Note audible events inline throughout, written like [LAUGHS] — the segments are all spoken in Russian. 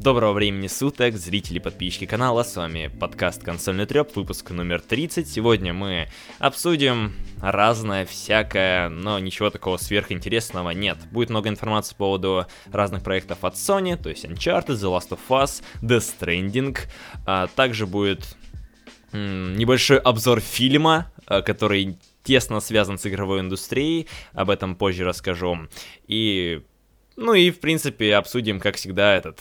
Доброго времени суток, зрители подписчики канала, с вами подкаст «Консольный треп», выпуск номер 30. Сегодня мы обсудим разное, всякое, но ничего такого сверхинтересного нет. Будет много информации по поводу разных проектов от Sony, то есть Uncharted, The Last of Us, Death Stranding. А также будет небольшой обзор фильма, а, который тесно связан с игровой индустрией, об этом позже расскажу. И, ну и, в принципе, обсудим, как всегда, этот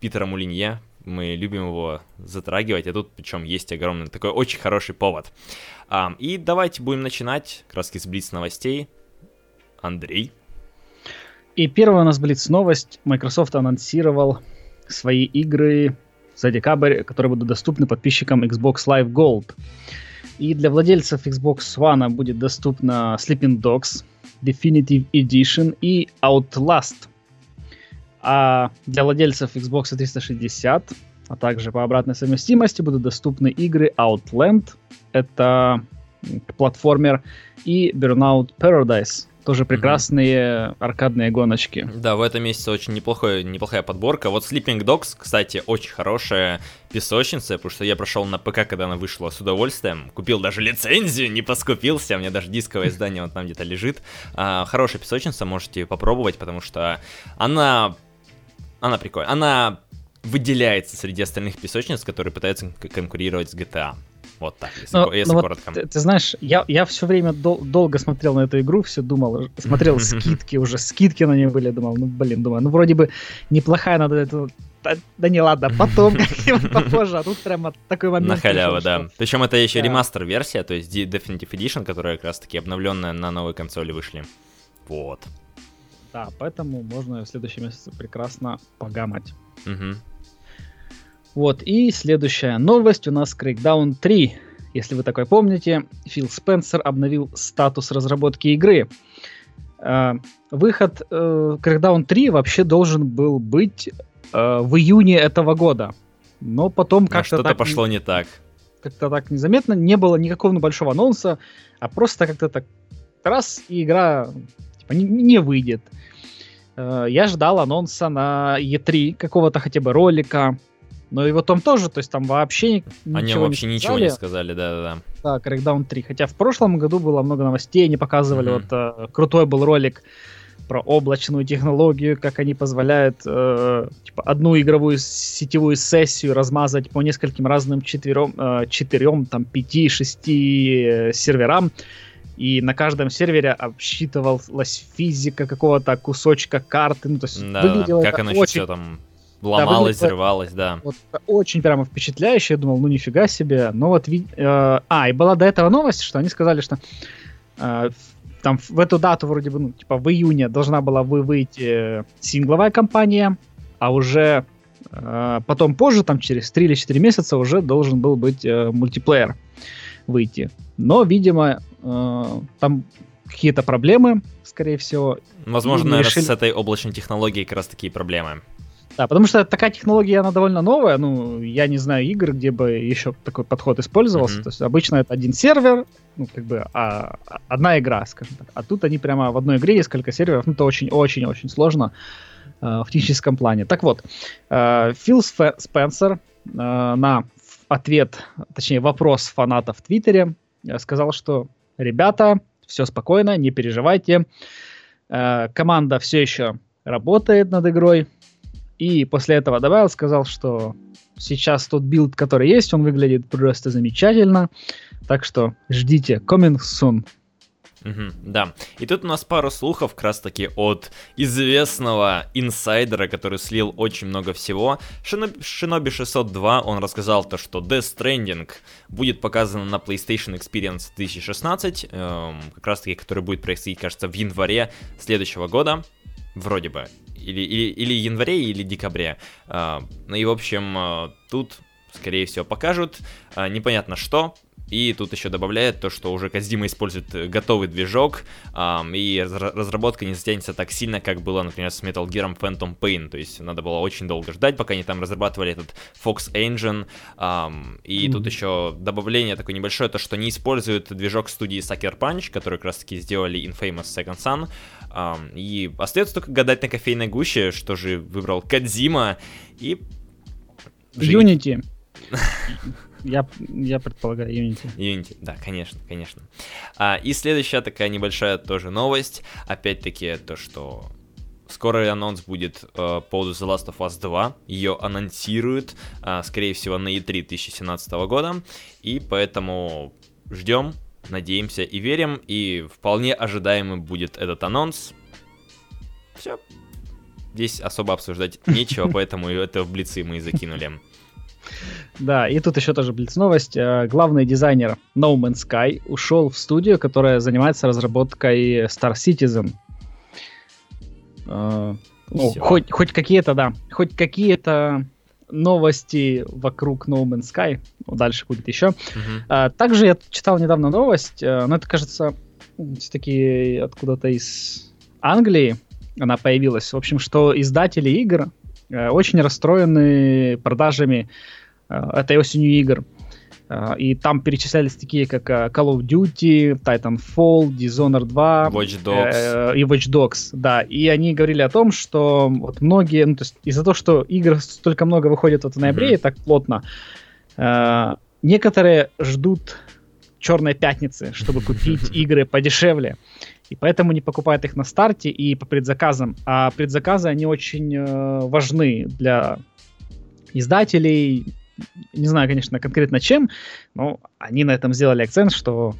Питера Мулинье. Мы любим его затрагивать, а тут причем есть огромный такой очень хороший повод. А, и давайте будем начинать раз с Блиц новостей. Андрей. И первая у нас Блиц новость. Microsoft анонсировал свои игры за декабрь, которые будут доступны подписчикам Xbox Live Gold. И для владельцев Xbox One будет доступна Sleeping Dogs, Definitive Edition и Outlast а для владельцев Xbox 360, а также по обратной совместимости будут доступны игры Outland, это платформер, и Burnout Paradise, тоже прекрасные mm-hmm. аркадные гоночки. Да, в этом месяце очень неплохой, неплохая подборка. Вот Sleeping Dogs, кстати, очень хорошая песочница, потому что я прошел на ПК, когда она вышла с удовольствием. Купил даже лицензию, не поскупился, у меня даже дисковое издание вот там где-то лежит. А, хорошая песочница, можете попробовать, потому что она она прикольная. Она выделяется среди остальных песочниц, которые пытаются конкурировать с GTA. Вот так, если, но, если но коротко. Вот, ты, ты знаешь, я, я все время дол- долго смотрел на эту игру, все думал, смотрел [LAUGHS] скидки уже, скидки на нее были, думал, ну блин, думаю, ну вроде бы неплохая, надо это да, да не ладно, потом [LAUGHS] [LAUGHS] как-нибудь попозже, а тут прямо такой момент. На халяву, да. Причем это еще ремастер-версия, то есть Definitive Edition, которая как раз таки обновленная на новой консоли вышли. Вот. Да, поэтому можно в следующем месяце прекрасно погамать. Угу. Вот, и следующая новость у нас Crackdown 3. Если вы такой помните, Фил Спенсер обновил статус разработки игры. Э, выход э, Crackdown 3 вообще должен был быть э, в июне этого года. Но потом как-то что-то пошло не так. Как-то так незаметно, не было никакого большого анонса, а просто как-то так раз, и игра типа, не, не выйдет. Э, я ждал анонса на E3, какого-то хотя бы ролика. Но его там тоже, то есть там вообще ничего Они вообще не ничего не сказали, да-да-да. Да, Crackdown 3. Хотя в прошлом году было много новостей, они показывали, mm-hmm. вот э, крутой был ролик про облачную технологию, как они позволяют э, типа, одну игровую сетевую сессию размазать по нескольким разным четвером, э, четырем, там, пяти, шести э, серверам и на каждом сервере обсчитывалась физика какого-то кусочка карты. Ну, то есть да, выглядело как оно очень... все там ломалось, да, взрывалось, да. Вот, очень прямо впечатляюще. Я думал, ну нифига себе. Но вот, э, а, и была до этого новость, что они сказали, что э, там в эту дату вроде бы, ну, типа в июне должна была вы выйти сингловая кампания, а уже э, потом позже, там через 3 или 4 месяца уже должен был быть э, мультиплеер выйти. Но, видимо, там какие-то проблемы, скорее всего. Возможно, решили... с этой облачной технологией как раз такие проблемы. Да, потому что такая технология, она довольно новая. Ну, я не знаю игр, где бы еще такой подход использовался. Mm-hmm. То есть обычно это один сервер, ну, как бы, а, одна игра, скажем так. А тут они прямо в одной игре несколько серверов. Ну, это очень-очень-очень сложно э, в техническом плане. Так вот, э, Фил Спенсер э, на ответ, точнее, вопрос фанатов в Твиттере э, сказал, что ребята, все спокойно, не переживайте. Э, команда все еще работает над игрой. И после этого добавил, сказал, что сейчас тот билд, который есть, он выглядит просто замечательно. Так что ждите. Coming soon. Угу, да. И тут у нас пару слухов как раз таки от известного инсайдера, который слил очень много всего. Shinobi 602, он рассказал то, что Death Stranding будет показан на PlayStation Experience 2016, эм, как раз таки, который будет происходить, кажется, в январе следующего года. Вроде бы. Или, или, или январе, или декабре. Э, ну и, в общем, э, тут, скорее всего, покажут. Э, непонятно что, и тут еще добавляет то, что уже Казима использует э, готовый движок, эм, и разработка не затянется так сильно, как было, например, с Metal Gear Phantom Pain. То есть надо было очень долго ждать, пока они там разрабатывали этот Fox Engine. Эм, и mm-hmm. тут еще добавление такое небольшое, то, что не используют движок студии Sucker Punch, который как раз таки сделали Infamous Second Son. И остается только гадать на кофейной гуще, что же выбрал Кадзима и... Unity. [LAUGHS] Я, я предполагаю Unity. Unity, да, конечно, конечно. А, и следующая такая небольшая тоже новость. Опять-таки то, что Скоро анонс будет э, по поводу The Last of Us 2. Ее анонсируют, э, скорее всего, на E3 2017 года. И поэтому ждем, надеемся и верим. И вполне ожидаемый будет этот анонс. Все. Здесь особо обсуждать нечего, [LAUGHS] поэтому это в блицы мы и закинули. Да, и тут еще тоже блиц новость. Э, главный дизайнер No Man's Sky ушел в студию, которая занимается разработкой Star Citizen. Э, ну, хоть, хоть какие-то, да, хоть какие-то новости вокруг No Man's Sky. Ну, дальше будет еще. Uh-huh. А, также я читал недавно новость, э, но это, кажется, все-таки откуда-то из Англии она появилась. В общем, что издатели игр очень расстроены продажами э, этой осенью игр. А, и там перечислялись такие, как Call of Duty, Titanfall, Dishonored 2 Watch Dogs. Э, и Watch Dogs, да. И они говорили о том, что вот многие, ну, то есть из-за того, что игр столько много выходит вот в ноябре mm-hmm. и так плотно, э, некоторые ждут Черной пятницы, чтобы купить [LAUGHS] игры подешевле. И поэтому не покупают их на старте и по предзаказам. А предзаказы, они очень э, важны для издателей, не знаю, конечно, конкретно чем, но они на этом сделали акцент, что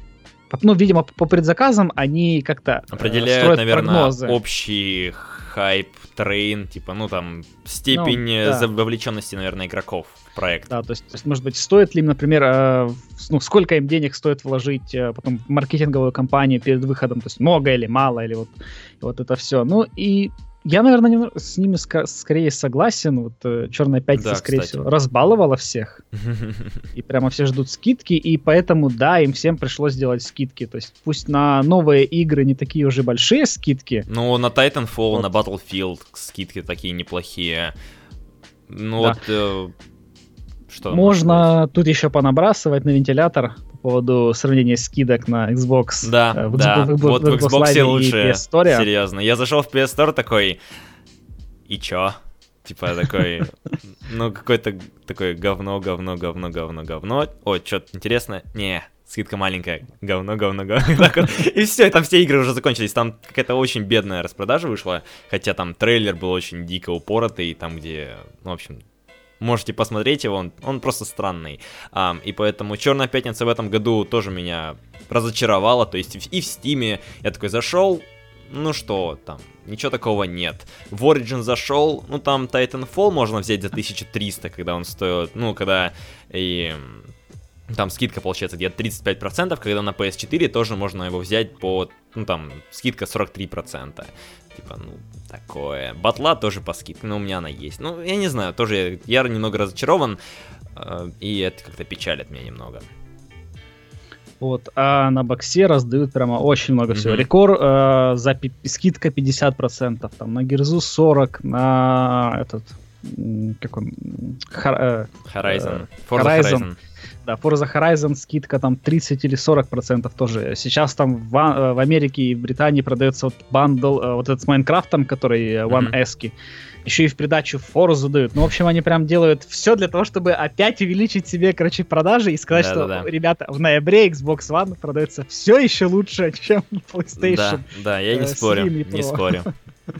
ну, видимо, по предзаказам они как-то э, определяют, наверное, прогнозы. общий хайп, трейн, типа, ну там степень ну, да. вовлеченности, наверное, игроков проект. Да, то есть, то есть, может быть, стоит ли, например, э, ну, сколько им денег стоит вложить э, потом в маркетинговую кампанию перед выходом, то есть много или мало, или вот, вот это все. Ну и я, наверное, с ними ск- скорее согласен. Вот э, Черная пятница, да, скорее кстати. всего, разбаловала всех. [LAUGHS] И прямо все ждут скидки. И поэтому, да, им всем пришлось сделать скидки. То есть пусть на новые игры не такие уже большие скидки. Ну, на Titanfall, вот. на Battlefield скидки такие неплохие. Ну да. вот... Э, что Можно тут еще понабрасывать на вентилятор по поводу сравнения скидок на Xbox. Да, э, в, да. В, в, вот в, Xbox Live лучше. Серьезно. Я зашел в PS Store такой, и чё? Типа такой, [LAUGHS] ну какой-то такой говно, говно, говно, говно, говно. О, что-то интересно. Не, скидка маленькая, говно, говно, говно. [LAUGHS] И все, там все игры уже закончились. Там какая-то очень бедная распродажа вышла, хотя там трейлер был очень дико упоротый, там где, ну, в общем, Можете посмотреть его, он, он просто странный. А, и поэтому Черная пятница в этом году тоже меня разочаровала. То есть и в Стиме я такой зашел, ну что там, ничего такого нет. В Origin зашел, ну там Titanfall можно взять за 1300, когда он стоит, ну когда и там скидка получается где-то 35%, когда на PS4 тоже можно его взять по, ну там, скидка 43% типа, ну, такое. Батла тоже по скидке, но у меня она есть. Ну, я не знаю, тоже я, я немного разочарован, э, и это как-то печалит меня немного. Вот, а на боксе раздают прямо очень много всего. Mm-hmm. ReCore э, за пи- скидка 50%, там на Gears у 40, на этот, как он, э, Horizon. Э, Horizon. Horizon. Да, Forza Horizon скидка там 30 или 40 процентов тоже. Сейчас там в, э, в Америке и в Британии продается вот бандл, вот этот с Minecraft ом, который One mm-hmm. Еще и в придачу Forza дают. Ну, в общем, они прям делают все для того, чтобы опять увеличить себе, короче, продажи и сказать, да, что, да, да. ребята, в ноябре Xbox One продается все еще лучше, чем PlayStation. Да, да, я не спорю, не спорю. [LAUGHS]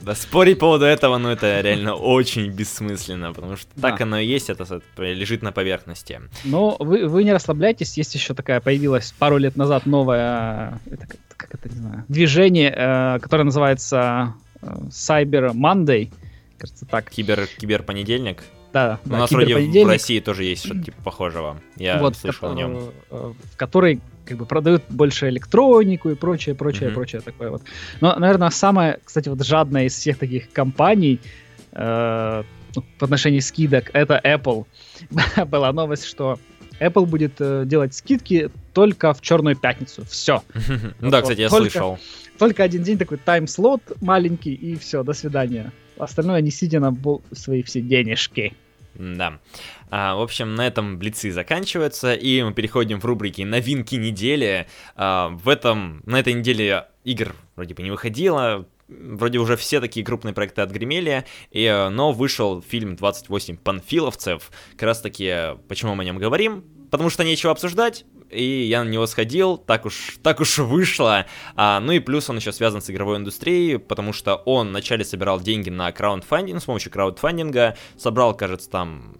Да, спорить по поводу этого, ну, это реально очень бессмысленно, потому что да. так оно и есть, это лежит на поверхности. Но вы, вы не расслабляйтесь, есть еще такая, появилась пару лет назад новая, это, как это, не знаю, движение, э, которое называется э, Cyber Monday, кажется так. Кибер, киберпонедельник? Да, У да, нас вроде в России тоже есть что-то типа похожего. Я вот, слышал о нем. Э, в которой как бы продают больше электронику и прочее, прочее, mm-hmm. прочее такое вот. Но, наверное, самая, кстати, вот жадная из всех таких компаний э, ну, в отношении скидок это Apple. [LAUGHS] Была новость, что Apple будет э, делать скидки только в черную пятницу. Все. [LAUGHS] Ну да, кстати, я слышал. Только один день такой тайм-слот маленький и все, до свидания. Остальное не сидя на свои все денежки. Да. А, в общем, на этом блицы заканчиваются, и мы переходим в рубрики «Новинки недели». А, в этом, на этой неделе игр вроде бы не выходило, вроде уже все такие крупные проекты отгремели, и, но вышел фильм «28 панфиловцев». Как раз таки, почему мы о нем говорим? Потому что нечего обсуждать, и я на него сходил, так уж, так уж вышло. А, ну и плюс он еще связан с игровой индустрией, потому что он вначале собирал деньги на краундфандинг, с помощью краудфандинга, собрал, кажется, там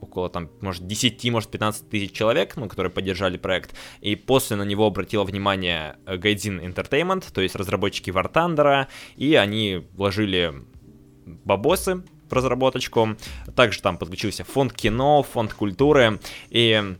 около там, может, 10, может, 15 тысяч человек, ну, которые поддержали проект, и после на него обратило внимание Гайдзин Entertainment, то есть разработчики War Thunder, и они вложили бабосы в разработочку. Также там подключился фонд кино, фонд культуры, и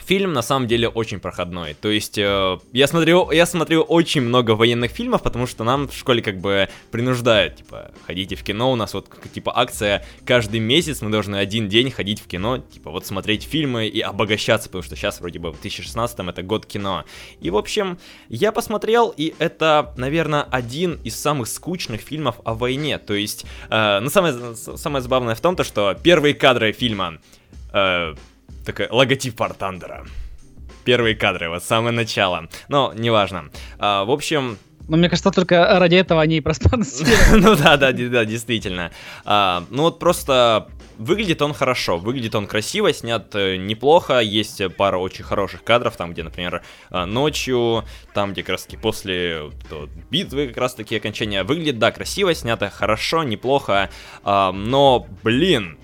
Фильм на самом деле очень проходной. То есть э, я смотрю, я смотрю очень много военных фильмов, потому что нам в школе как бы принуждают, типа, ходите в кино, у нас вот типа акция каждый месяц мы должны один день ходить в кино, типа вот смотреть фильмы и обогащаться, потому что сейчас вроде бы в 2016 это год кино. И в общем, я посмотрел, и это, наверное, один из самых скучных фильмов о войне. То есть, э, ну самое, самое забавное в том, то, что первые кадры фильма э, такой логотип Thunder. Первые кадры, вот самое начало. Но, неважно. А, в общем, но мне кажется, только ради этого они и проспонсировали. [LAUGHS] ну да, да, да, действительно. А, ну вот просто выглядит он хорошо, выглядит он красиво, снят э, неплохо, есть пара очень хороших кадров, там где, например, а, ночью, там где как раз таки после то, битвы как раз таки окончания выглядит, да, красиво, снято хорошо, неплохо, а, но, блин,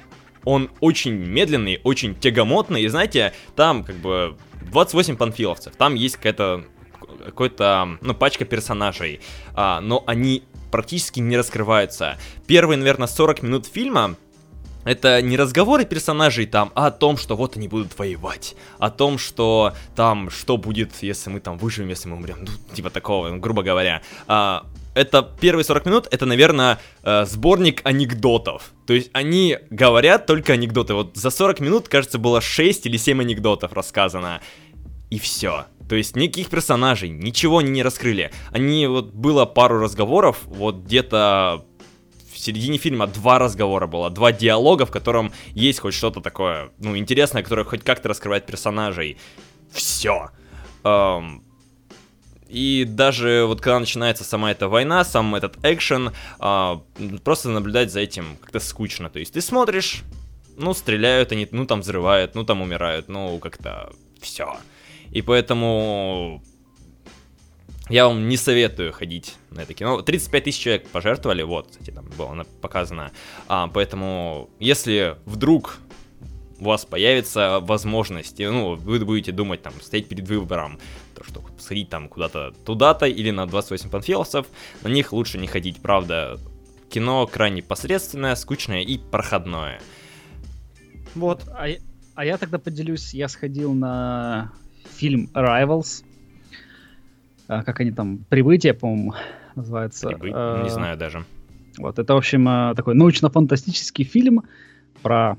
он очень медленный, очень тягомотный, и знаете, там как бы 28 панфиловцев, там есть какая-то какой-то, ну, пачка персонажей, а, но они практически не раскрываются. Первые, наверное, 40 минут фильма это не разговоры персонажей там, а о том, что вот они будут воевать. О том, что там, что будет, если мы там выживем, если мы умрем. Ну, типа такого, грубо говоря. А, это первые 40 минут, это, наверное, э, сборник анекдотов. То есть они говорят только анекдоты. Вот за 40 минут, кажется, было 6 или 7 анекдотов рассказано. И все. То есть никаких персонажей, ничего они не раскрыли. Они вот было пару разговоров, вот где-то в середине фильма два разговора было, два диалога, в котором есть хоть что-то такое, ну, интересное, которое хоть как-то раскрывает персонажей. Все. Эм, и даже вот когда начинается сама эта война, сам этот экшен, а, просто наблюдать за этим как-то скучно. То есть ты смотришь, ну стреляют они, ну там взрывают, ну там умирают, ну как-то все. И поэтому я вам не советую ходить на это кино. 35 тысяч человек пожертвовали, вот, кстати, там было показано. А, поэтому, если вдруг у вас появится возможность, ну, вы будете думать, там, стоять перед выбором, то, что сходить там куда-то туда-то или на 28 панфиловцев, на них лучше не ходить, правда. Кино крайне посредственное, скучное и проходное. Вот. А, а я тогда поделюсь, я сходил на фильм Rivals, а, как они там, Прибытие, по-моему, называется. Прибы... А, не знаю даже. Вот, это, в общем, а, такой научно-фантастический фильм про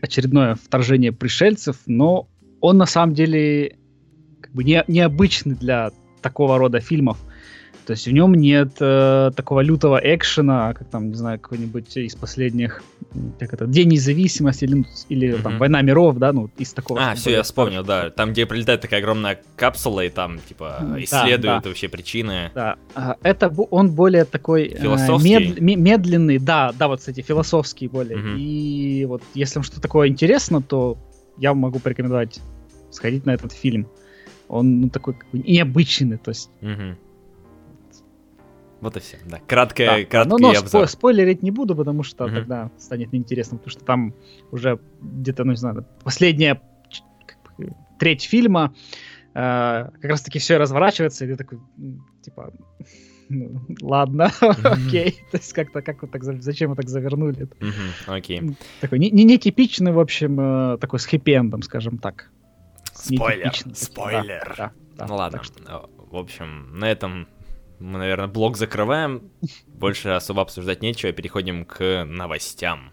очередное вторжение пришельцев, но он на самом деле бы не, необычный для такого рода фильмов. То есть в нем нет э, такого лютого экшена, как там, не знаю, какой-нибудь из последних, как это, День независимости или, или mm-hmm. там Война миров, да, ну, из такого. А, все, я вспомнил, да. Там, где прилетает такая огромная капсула, и там, типа, исследуют да, да. вообще причины. Да. А, это он более такой э, философский. Мед, медленный, да, да, вот, кстати, философский более. Mm-hmm. И вот, если вам что-то такое интересно, то я могу порекомендовать сходить на этот фильм. Он ну, такой как бы, необычный, то есть. Mm-hmm вот и все, да. Краткое, да. краткий но, но обзор. Спо- спойлерить не буду, потому что угу. тогда станет неинтересно, потому что там уже где-то, ну не знаю, последняя треть фильма э, как раз-таки все разворачивается, и ты такой, типа, [LAUGHS] ну, ладно, [LAUGHS] окей. То есть как-то, как вот так, зачем вы так завернули? Окей. Такой не, не, типичный, в общем, э, такой с хэппи скажем так. Спойлер, спойлер. Да, да, ну ладно, что... в общем, на этом мы, наверное, блог закрываем. [LAUGHS] Больше особо обсуждать нечего, переходим к новостям.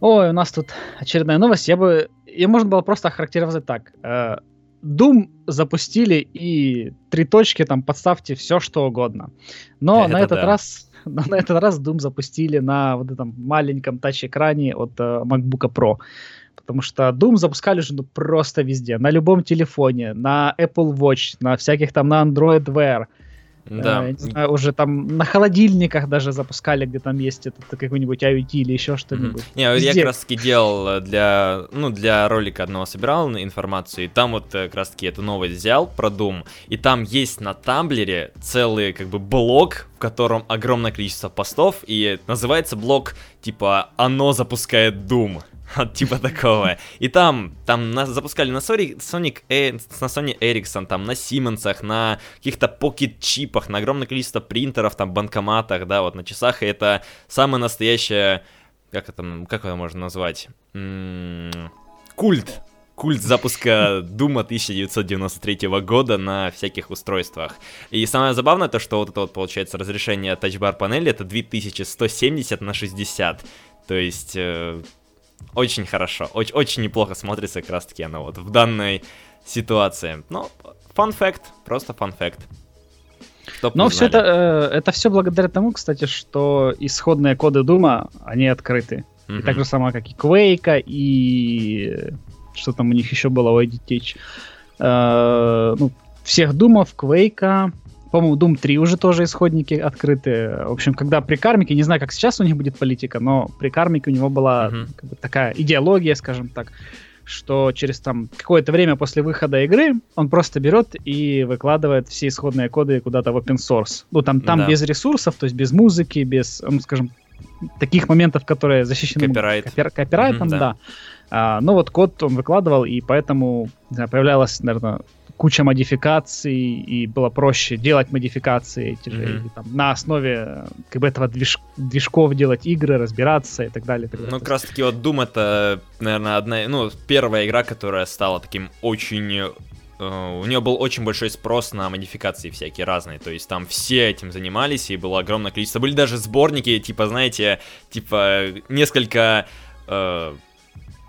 Ой, у нас тут очередная новость. Я бы... Ее можно было просто охарактеризовать так. Э, Doom запустили и три точки там подставьте все что угодно. Но Это на этот да. раз [LAUGHS] но на этот раз Doom запустили на вот этом маленьком тач-экране от uh, MacBook Pro. Потому что Doom запускали же ну, просто везде. На любом телефоне, на Apple Watch, на всяких там, на Android Wear. Да. Э, не знаю, уже там на холодильниках даже запускали, где там есть этот какой-нибудь IoT или еще что-нибудь. Не, я Везде. как раз таки делал для, ну, для ролика одного собирал информацию, и там вот э, как раз таки эту новость взял про Doom, и там есть на Тамблере целый как бы блок, в котором огромное количество постов, и называется блок типа «Оно запускает Doom». [LAUGHS] Вот типа такого. И там, там на, запускали на Sony, Sonic, э, на Sony Ericsson, там на Симонсах, на каких-то покет-чипах, на огромное количество принтеров, там, банкоматах, да, вот на часах. И это самое настоящее, как это, как это можно назвать? М-м, культ. Культ запуска [LAUGHS] Дума 1993 года на всяких устройствах. И самое забавное то, что вот это вот получается разрешение тачбар панели это 2170 на 60. То есть э, очень хорошо, очень, очень неплохо смотрится как раз таки оно вот в данной ситуации. Ну, фан факт, просто фан факт. Но все это, э, это все благодаря тому, кстати, что исходные коды Дума, они открыты. Mm-hmm. И так же самое, как и Quake, и что там у них еще было IDTech. Э, ну, всех Думов, Quake, по-моему, Doom 3 уже тоже исходники открыты. В общем, когда при кармике, не знаю, как сейчас у них будет политика, но при кармике у него была uh-huh. как бы, такая идеология, скажем так, что через там какое-то время после выхода игры он просто берет и выкладывает все исходные коды куда-то в open source. Ну, там, там да. без ресурсов, то есть без музыки, без, ну, скажем, таких моментов, которые защищены Копирайт. Копир, копирайтом, mm-hmm, да. да. А, но вот код он выкладывал, и поэтому знаю, появлялась, наверное, куча модификаций, и было проще делать модификации эти же, mm-hmm. там, на основе как бы этого движ, движков делать игры, разбираться и так далее. так далее. Ну, как раз таки вот Doom это, наверное, одна, ну, первая игра, которая стала таким очень Uh, у нее был очень большой спрос на модификации всякие разные, то есть там все этим занимались, и было огромное количество. Были даже сборники, типа, знаете, типа несколько uh,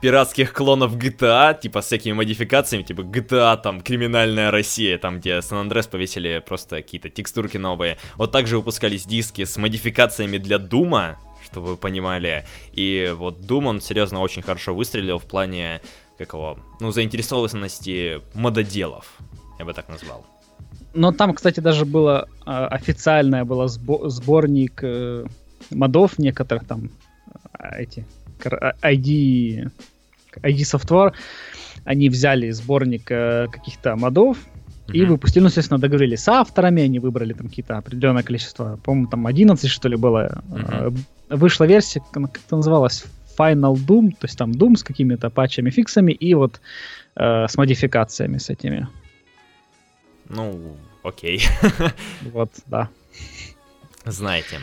пиратских клонов GTA, типа с всякими модификациями, типа GTA, там, Криминальная Россия, там, где Сан-Андрес повесили просто какие-то текстурки новые. Вот также выпускались диски с модификациями для Дума, чтобы вы понимали. И вот Doom, он серьезно очень хорошо выстрелил в плане, какого, ну, заинтересованности мододелов, я бы так назвал. Но там, кстати, даже было э, официальное было сбо- сборник э, модов некоторых там эти ID, ID Software, они взяли сборник э, каких-то модов, и выпустили, ну, естественно, договорились с авторами, они выбрали там какие-то определенное количество, по-моему, там 11, что ли, было. Mm-hmm. Вышла версия, как это называлась, Final Doom, то есть там Doom с какими-то патчами, фиксами, и вот э, с модификациями с этими. Ну, окей. [LAUGHS] Вот, да. Знаете.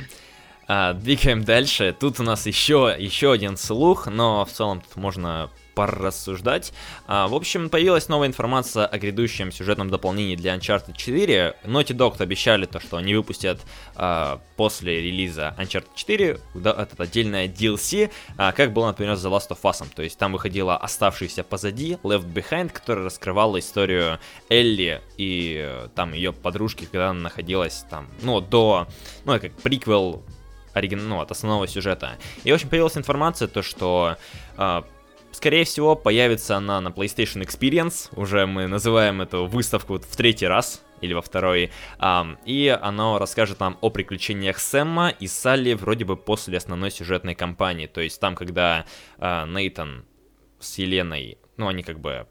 А, двигаем дальше. Тут у нас еще, еще один слух, но в целом тут можно порассуждать. А, в общем, появилась новая информация о грядущем сюжетном дополнении для Uncharted 4. Naughty Dog обещали то, что они выпустят а, после релиза Uncharted 4 да, этот отдельное DLC, а, как было, например, с The Last of Us. То есть там выходила оставшийся позади Left Behind, которая раскрывала историю Элли и э, там ее подружки, когда она находилась там, ну, до, ну, как приквел оригин... ну, от основного сюжета. И, в общем, появилась информация, то, что э, скорее всего, появится она на PlayStation Experience, уже мы называем эту выставку в третий раз, или во второй, um, и оно расскажет нам о приключениях Сэмма и Салли вроде бы после основной сюжетной кампании, то есть там, когда uh, Нейтан с Еленой, ну, они как бы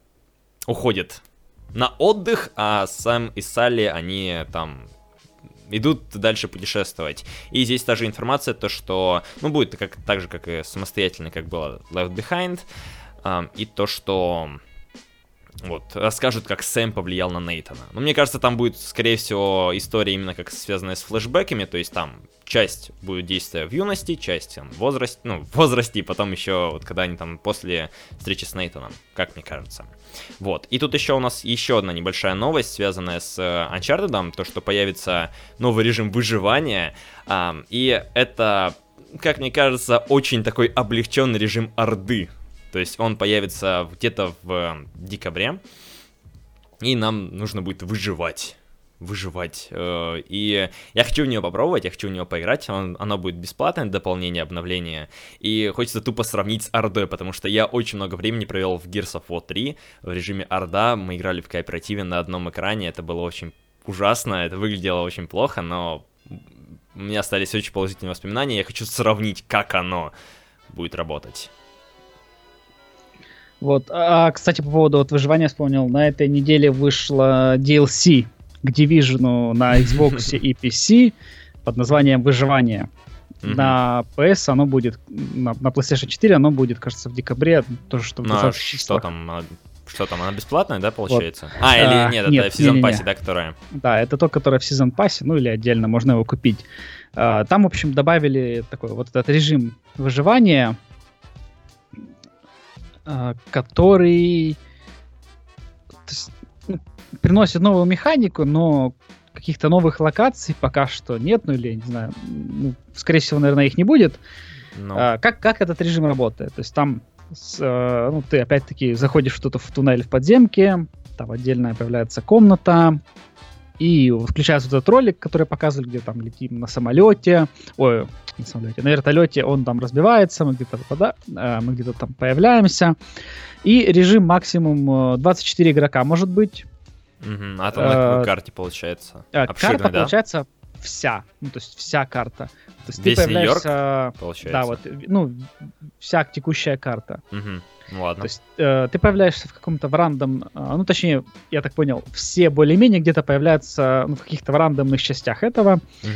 уходят на отдых, а Сэм и Салли, они там идут дальше путешествовать. И здесь та же информация, то что, ну, будет как, так же, как и самостоятельно, как было Left Behind, э, и то, что вот, расскажут, как Сэм повлиял на Нейтана. Но мне кажется, там будет, скорее всего, история именно как связанная с флешбеками, то есть там часть будет действия в юности, часть в возрасте, ну, в возрасте, и потом еще, вот когда они там после встречи с Нейтаном, как мне кажется. Вот, и тут еще у нас еще одна небольшая новость, связанная с э, Uncharted, то, что появится новый режим выживания, и это, как мне кажется, очень такой облегченный режим Орды, то есть он появится где-то в декабре, и нам нужно будет выживать выживать. Э, и я хочу в нее попробовать, я хочу в нее поиграть. Он, оно будет бесплатное дополнение, обновление. И хочется тупо сравнить с Ордой, потому что я очень много времени провел в Gears of War 3 в режиме Орда. Мы играли в кооперативе на одном экране, это было очень ужасно, это выглядело очень плохо, но у меня остались очень положительные воспоминания, я хочу сравнить, как оно будет работать. Вот, а, кстати, по поводу вот выживания вспомнил, на этой неделе вышло DLC к Division на [LAUGHS] Xbox и PC под названием «Выживание». Mm-hmm. На PS оно будет, на, на PlayStation 4 оно будет, кажется, в декабре, тоже что ну, а что там, а, что там, она бесплатная, да, получается? Вот. А, или а, нет, нет, это в Season Pass, да, которая? Да, это то, которое в Season Pass, ну или отдельно можно его купить. А, там, в общем, добавили такой вот этот режим выживания, который есть, ну, приносит новую механику, но каких-то новых локаций пока что нет, ну или, не знаю, ну, скорее всего, наверное, их не будет. Но... А, как, как этот режим работает? То есть там с, э, ну, ты опять-таки заходишь что-то в туннель в подземке, там отдельная появляется комната, и включается вот этот ролик, который показывали, где там летим на самолете, ой, на самолете, на вертолете, он там разбивается, мы где-то попада, э, мы где-то там появляемся, и режим максимум 24 игрока может быть. Угу. А там на какой э, карте получается? Карта да? получается вся, ну то есть вся карта. То есть Весь ты появляешься, получается. Да, вот, ну вся текущая карта. Угу. Ну ладно. То есть э, ты появляешься в каком-то в рандом, э, ну точнее, я так понял, все более-менее где-то появляются ну, в каких-то в рандомных частях этого. Угу.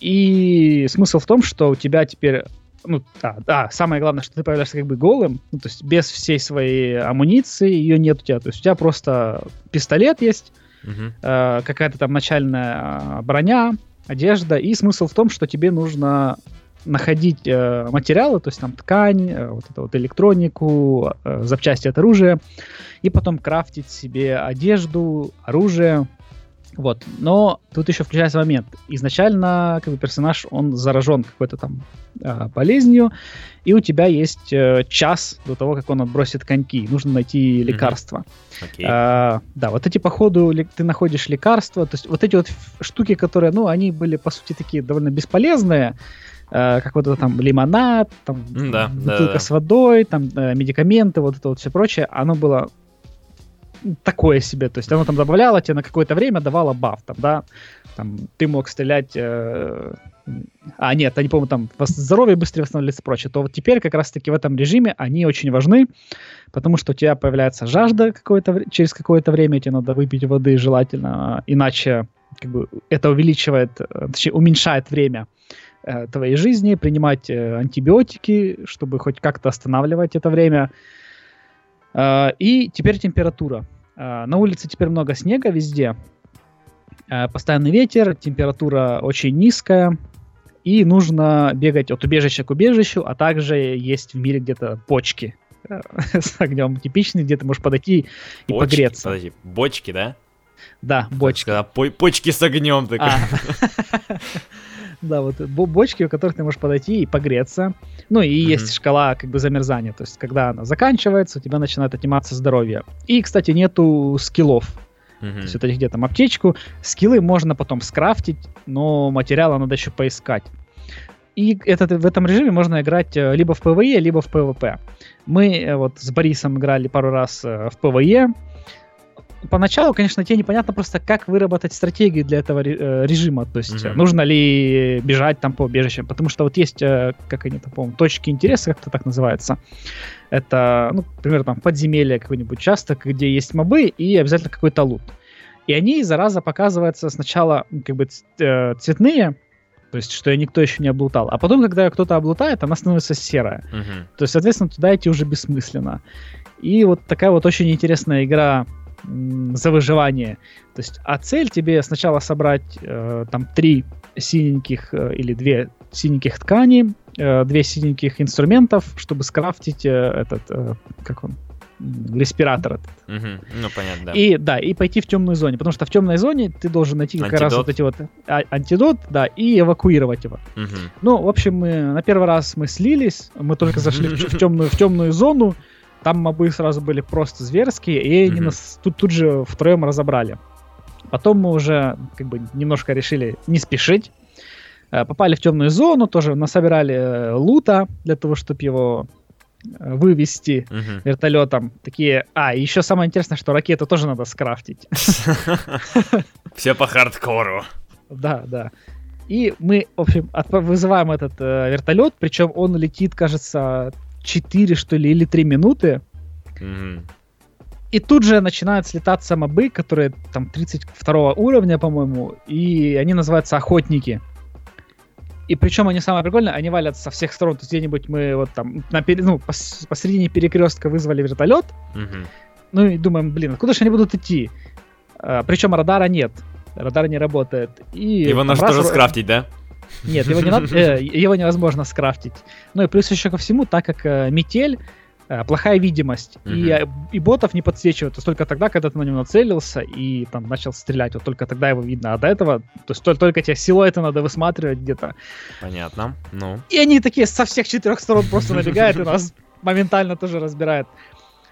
И смысл в том, что у тебя теперь ну, да, да, самое главное, что ты появляешься как бы голым, ну, то есть без всей своей амуниции, ее нет у тебя, то есть у тебя просто пистолет есть, uh э, какая-то там начальная э, броня, одежда, и смысл в том, что тебе нужно находить э, материалы, то есть там ткань, э, вот это вот электронику, э, запчасти от оружия, и потом крафтить себе одежду, оружие, вот. Но тут еще включается момент. Изначально как бы персонаж он заражен какой-то там э, болезнью, и у тебя есть э, час до того, как он отбросит коньки. Нужно найти лекарства. Mm-hmm. Okay. А, да, вот эти по ходу ты находишь лекарства, то есть вот эти вот штуки, которые, ну, они были по сути такие довольно бесполезные э, как вот это там лимонад, там да, бутылка да, да. с водой, там э, медикаменты, вот это вот все прочее, оно было такое себе, то есть оно там добавляло тебе на какое-то время, давало баф, там, да, там, ты мог стрелять, э, а нет, они, по-моему, там здоровье быстрее восстанавливается и прочее, то вот теперь как раз-таки в этом режиме они очень важны, потому что у тебя появляется жажда какое-то, через какое-то время, тебе надо выпить воды желательно, иначе как бы это увеличивает, э, точнее, уменьшает время э, твоей жизни, принимать э, антибиотики, чтобы хоть как-то останавливать это время. Э, и теперь температура. Э, на улице теперь много снега везде. Э, постоянный ветер, температура очень низкая. И нужно бегать от убежища к убежищу, а также есть в мире где-то почки [LAUGHS] с огнем типичный, где ты можешь подойти и бочки, погреться. Подожди, бочки, да? Да, бочки. Когда по почки с огнем такой. А. [LAUGHS] [LAUGHS] Да, вот бочки, у которых ты можешь подойти и погреться. Ну, и mm-hmm. есть шкала как бы замерзания. То есть, когда она заканчивается, у тебя начинает отниматься здоровье. И, кстати, нету скиллов. Mm-hmm. То есть, вот где там аптечку. Скиллы можно потом скрафтить, но материала надо еще поискать. И этот, в этом режиме можно играть э, либо в PvE, либо в PvP. Мы э, вот с Борисом играли пару раз э, в PvE, поначалу, конечно, тебе непонятно просто, как выработать стратегию для этого э, режима. То есть, mm-hmm. нужно ли бежать там по убежищам. Потому что вот есть, э, как они там, по точки интереса, как-то так называется. Это, ну, например, там подземелье какой-нибудь участок, где есть мобы и обязательно какой-то лут. И они, зараза, показываются сначала как бы э, цветные, то есть, что никто еще не облутал. А потом, когда кто-то облутает, она становится серая. Uh-huh. То есть, соответственно, туда идти уже бессмысленно. И вот такая вот очень интересная игра за выживание. То есть, а цель тебе сначала собрать э, там три синеньких э, или две синеньких ткани, э, две синеньких инструментов, чтобы скрафтить э, этот, э, как он, респиратор этот. Угу. Ну, понятно, да. И, да, и пойти в темную зоне, потому что в темной зоне ты должен найти как антидот. раз вот эти вот а, антидот, да, и эвакуировать его. Угу. Ну, в общем, мы на первый раз мы слились, мы только зашли в [LAUGHS] темную, в темную зону, там мобы сразу были просто зверские, и они нас тут, тут же втроем разобрали. Потом мы уже как бы немножко решили не спешить. Э, попали в темную зону, тоже насобирали э, лута для того, чтобы его вывести угу. вертолетом. Такие, а, еще самое интересное, что ракету тоже надо скрафтить. [LAUGHS] Все по хардкору. Да, да. И мы, в общем, вызываем этот э, вертолет, причем он летит, кажется, 4, что ли, или 3 минуты. Mm-hmm. И тут же начинают слетаться мобы, которые там 32 уровня, по-моему, и они называются охотники. И причем они самое прикольное, они валят со всех сторон. То есть где-нибудь мы вот там на, ну, пос, посередине перекрестка вызвали вертолет. Mm-hmm. Ну и думаем, блин, откуда же они будут идти? А, причем радара нет радар не работает. И его нужно раз... тоже скрафтить, да? Нет, его, не надо, э, его невозможно скрафтить. Ну и плюс еще ко всему, так как э, метель, э, плохая видимость, uh-huh. и, и ботов не подсвечивают, то есть только тогда, когда ты на него нацелился и там начал стрелять, вот только тогда его видно, а до этого, то есть только, только те силуэты надо высматривать где-то. Понятно, ну. И они такие со всех четырех сторон просто набегают и нас моментально тоже разбирают.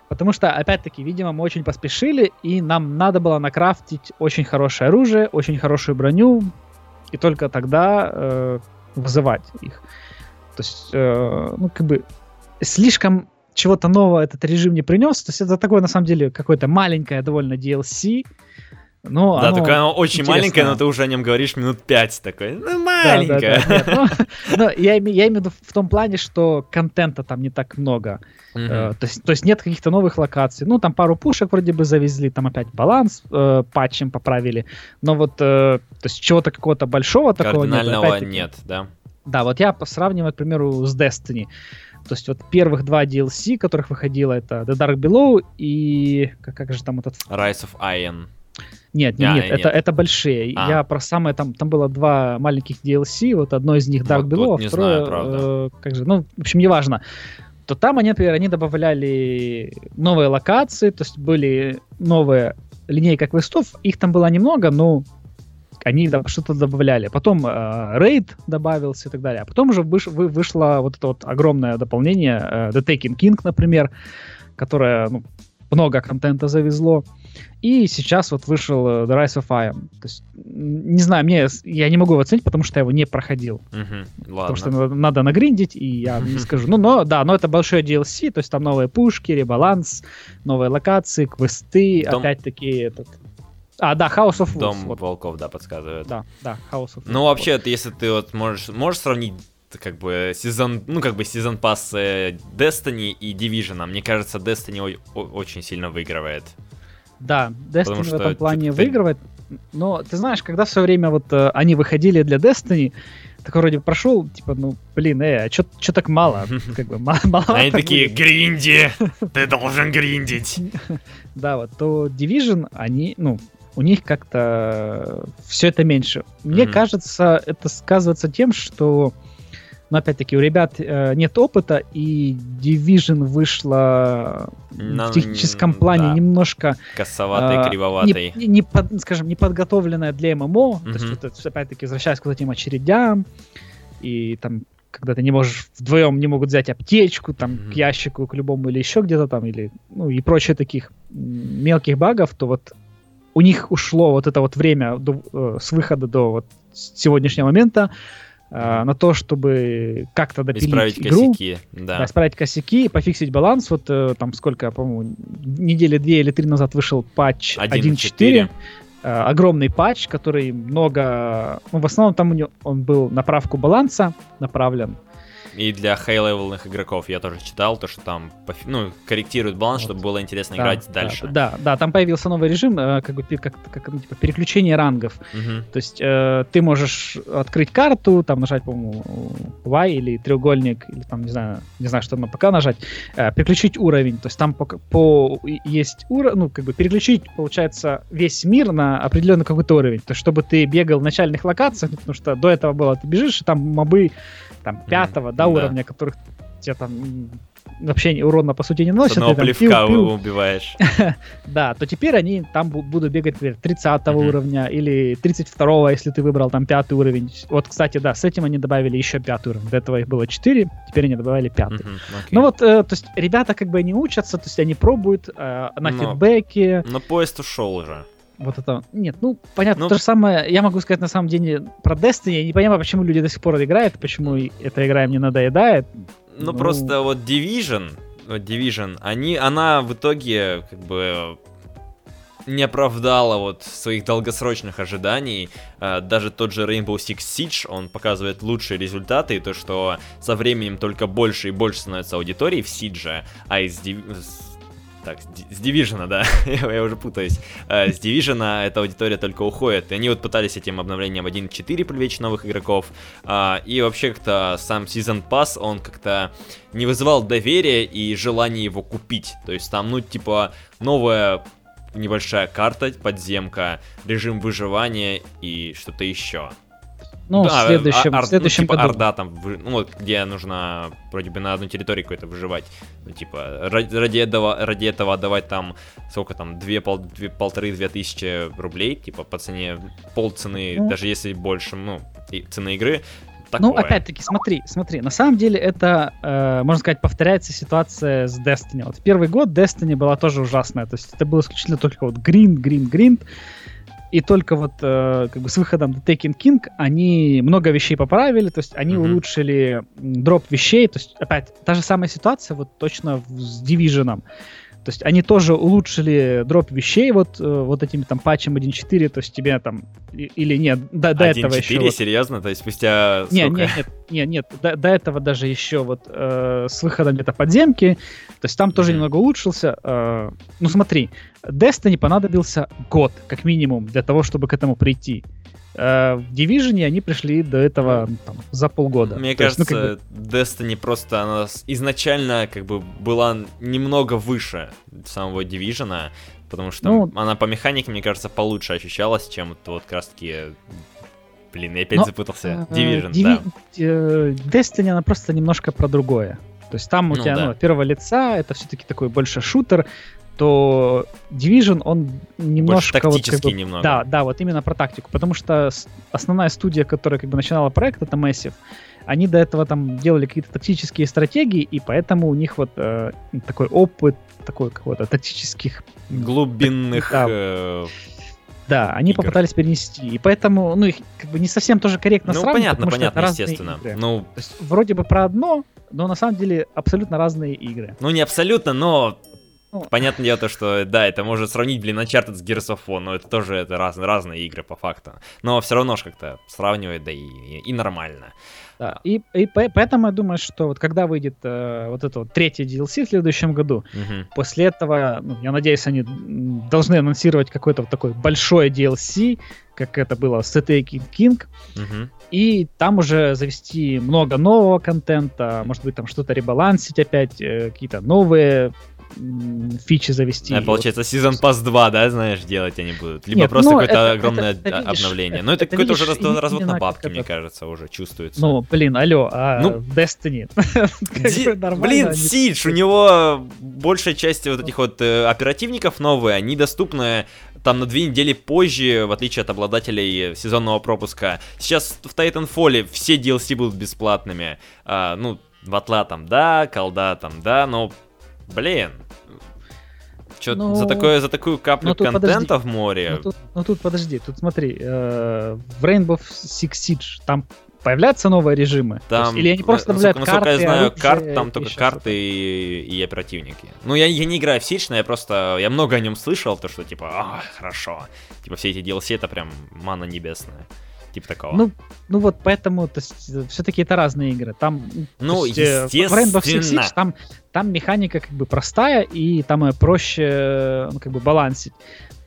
Потому что, опять-таки, видимо, мы очень поспешили, и нам надо было накрафтить очень хорошее оружие, очень хорошую броню, и только тогда э, вызывать их. То есть, э, ну, как бы, слишком чего-то нового этот режим не принес. То есть это такое, на самом деле, какое-то маленькое довольно DLC, но да, оно только оно очень интересное. маленькое, но ты уже о нем говоришь минут пять такой. Ну, маленькое. Да, да, да, нет, ну, [LAUGHS] но я, я имею в виду в том плане, что контента там не так много. Э, то, есть, то есть нет каких-то новых локаций. Ну, там пару пушек вроде бы завезли, там опять баланс э, патчем поправили. Но вот, э, то есть чего-то какого-то большого такого нет. Кардинального нет, да. Да, вот я сравниваю, к примеру, с Destiny. То есть вот первых два DLC, которых выходило, это The Dark Below и... Как, как же там этот... Rise of Iron. Нет, нет, а, нет, это, это большие. А. Я про самое там, там было два маленьких DLC, вот одно из них Dark вот, Below, вот а второе, знаю, э, как же, ну, в общем, неважно. То там они, например, они добавляли новые локации, то есть были новые линейка квестов, их там было немного, но они что-то добавляли. Потом э, рейд добавился и так далее. А потом уже выш, вы, вышло вот это вот огромное дополнение, э, The Taken King, например, которое ну, много контента завезло. И сейчас вот вышел э, The Rise of Iron. То есть, не знаю, мне я не могу его оценить, потому что я его не проходил. Угу, потому что надо, надо нагриндить, и я не [LAUGHS] скажу. Ну, но да, но это большой DLC, то есть там новые пушки, ребаланс, новые локации, квесты, Дом... опять-таки этот. А, да, House of Wolves. Дом вот. волков, да, подсказывает. Да, да, House of Wolves. Ну, вообще, вот. если ты вот можешь, можешь сравнить как бы сезон, ну как бы сезон пасс Destiny и Division. Мне кажется, Destiny очень сильно выигрывает. Да, Destiny в этом плане выигрывает. Но ты знаешь, когда в свое время вот э, они выходили для Destiny, такой вроде прошел, типа, ну, блин, э, а чё, так мало? [LAUGHS] Как бы, [LAUGHS] мало Они такие, гринди, [LAUGHS] ты должен гриндить. Да, вот, то Division, они, ну, у них как-то все это меньше. Мне кажется, это сказывается тем, что но опять-таки у ребят э, нет опыта, и Division вышла Но, в техническом плане да. немножко... Косоватой, э, кривоватой. Не, не под, скажем, не подготовленная для ММО. Mm-hmm. То есть, вот, опять-таки, возвращаясь к вот этим очередям, и там когда ты не можешь вдвоем не могут взять аптечку там mm-hmm. к ящику к любому или еще где-то там или ну и прочее таких мелких багов, то вот у них ушло вот это вот время до, э, с выхода до вот сегодняшнего момента э, на то, чтобы как-то допилить исправить игру, косяки, да. да, исправить косяки, пофиксить баланс. Вот э, там сколько, по-моему, недели две или три назад вышел патч 1.4. Э, огромный патч, который много... Ну, в основном там у него, он был на правку баланса направлен. И для high-level ных игроков я тоже читал, то, что там ну, корректирует баланс, вот. чтобы было интересно да, играть да, дальше. Да, да, там появился новый режим, э, как бы как, как ну, типа, переключение рангов. Угу. То есть э, ты можешь открыть карту, там нажать, по-моему, Y или треугольник, или там, не знаю, не знаю, что на ПК нажать, э, переключить уровень. То есть там по, по есть уровень, ну, как бы переключить, получается, весь мир на определенный какой-то уровень. То есть чтобы ты бегал в начальных локациях, потому что до этого было, ты бежишь, и там мобы там пятого, да, уровня, которых тебе там вообще урона по сути не носят. С одного ты, плевка пил, пил. убиваешь. [LAUGHS] да, то теперь они там будут бегать, например, 30 уровня или 32 если ты выбрал там пятый уровень. Вот, кстати, да, с этим они добавили еще пятый уровень. До этого их было 4, теперь они добавили пятый. Ну вот, э, то есть ребята как бы не учатся, то есть они пробуют э, на фидбэке. Но поезд ушел уже вот это... Нет, ну, понятно, ну, то же самое, я могу сказать на самом деле про Destiny, я не понимаю, почему люди до сих пор играют, почему эта игра им не надоедает. Ну, ну просто вот Division, вот Division, они, она в итоге как бы не оправдала вот своих долгосрочных ожиданий. А, даже тот же Rainbow Six Siege, он показывает лучшие результаты, и то, что со временем только больше и больше становится аудитории в Siege, а из так, с Division, да, [LAUGHS] я, уже путаюсь. Э, с Division эта аудитория только уходит. И они вот пытались этим обновлением 1.4 привлечь новых игроков. Э, и вообще как-то сам Season Pass, он как-то не вызывал доверия и желания его купить. То есть там, ну, типа, новая небольшая карта, подземка, режим выживания и что-то еще. Ну, да, в следующем, ар, в следующем ну, типа году. Орда там, ну вот, где нужно вроде бы на одной территории какой-то выживать. Ну, типа, ради, ради, этого, ради этого отдавать там, сколько там, две, пол, две, полторы-две тысячи рублей, типа, по цене полцены, ну, даже если больше, ну, и цены игры, Такое. Ну, опять-таки, смотри, смотри, на самом деле это, э, можно сказать, повторяется ситуация с Destiny. Вот в первый год Destiny была тоже ужасная, то есть это было исключительно только вот гринд, гринд, гринд, и только вот э, как бы с выходом The Taken King они много вещей поправили, то есть они mm-hmm. улучшили дроп вещей, то есть опять та же самая ситуация вот точно с Division. То есть они тоже улучшили дроп вещей вот, э, вот этими там патчем 1.4, то есть тебе там, или нет, до, до этого еще... 1.4, вот... серьезно? То есть спустя нет, нет, нет, нет, нет, до, до этого даже еще вот э, с выходом где-то подземки, то есть там тоже mm-hmm. немного улучшился. Э, ну смотри, Destiny понадобился год, как минимум, для того, чтобы к этому прийти. Э, в Division они пришли до этого там, за полгода. Мне То кажется, есть, ну, как бы... Destiny просто она изначально как бы была немного выше самого Division, потому что ну, она по механике, мне кажется, получше ощущалась, чем вот, вот как раз таки Блин, я опять но, запутался. Э, Division, Divi- да. Э, Destiny, она просто немножко про другое. То есть там у ну, тебя да. ну, первого лица, это все-таки такой больше шутер, то Division, он немножко... Больше тактический вот, как бы, немного. Да, да, вот именно про тактику. Потому что основная студия, которая как бы начинала проект, это Massive, они до этого там делали какие-то тактические стратегии, и поэтому у них вот э, такой опыт такой какого-то тактических... Глубинных... Да, э, да они игр. попытались перенести. И поэтому, ну, их как бы не совсем тоже корректно ну, сравнивать, понятно, понятно, естественно. Игры. Ну, То есть, вроде бы про одно, но на самом деле абсолютно разные игры. Ну, не абсолютно, но Понятное дело, то, что да, это может сравнить, блин, Uncharted с Gears of War, но это тоже это раз, разные игры по факту. Но все равно ж как-то сравнивает, да и, и, и нормально. Да, и, и поэтому я думаю, что вот когда выйдет э, вот это вот третье DLC в следующем году, угу. после этого, ну, я надеюсь, они должны анонсировать какой-то вот такой большой DLC, как это было с Taken King, угу. и там уже завести много нового контента, может быть, там что-то ребалансить опять, э, какие-то новые фичи завести. А, получается, Season Pass 2, да, знаешь, делать они будут? Либо Нет, просто ну, какое-то огромное это, это, обновление. Но это, это какой-то уже раз, развод на бабки, мне кажется, уже чувствуется. Ну, блин, алло, а ну, Destiny? [LAUGHS] Блин, Siege, у него большая часть вот этих вот э, оперативников новые, они доступны там на две недели позже, в отличие от обладателей сезонного пропуска. Сейчас в Titanfall все DLC будут бесплатными. А, ну, Ватла там да, колда там да, но Блин. Чё, ну, за, такое, за такую каплю ну, контента подожди. в море? Ну тут, ну тут подожди, тут смотри, э, в Rainbow Six Siege там появляются новые режимы? Там, есть, или они просто добавляют насколько, карты, насколько я знаю, оружие, карт там только карты и, и оперативники. Ну, я, я не играю в Siege, но я просто, я много о нем слышал, то что, типа, а, хорошо. Типа, все эти DLC это прям мана небесная типа такого. Ну, ну вот поэтому, то есть, все-таки это разные игры. Там, ну, есть, естественно. В Rainbow Six Siege там, там механика как бы простая, и там проще ну, как бы балансить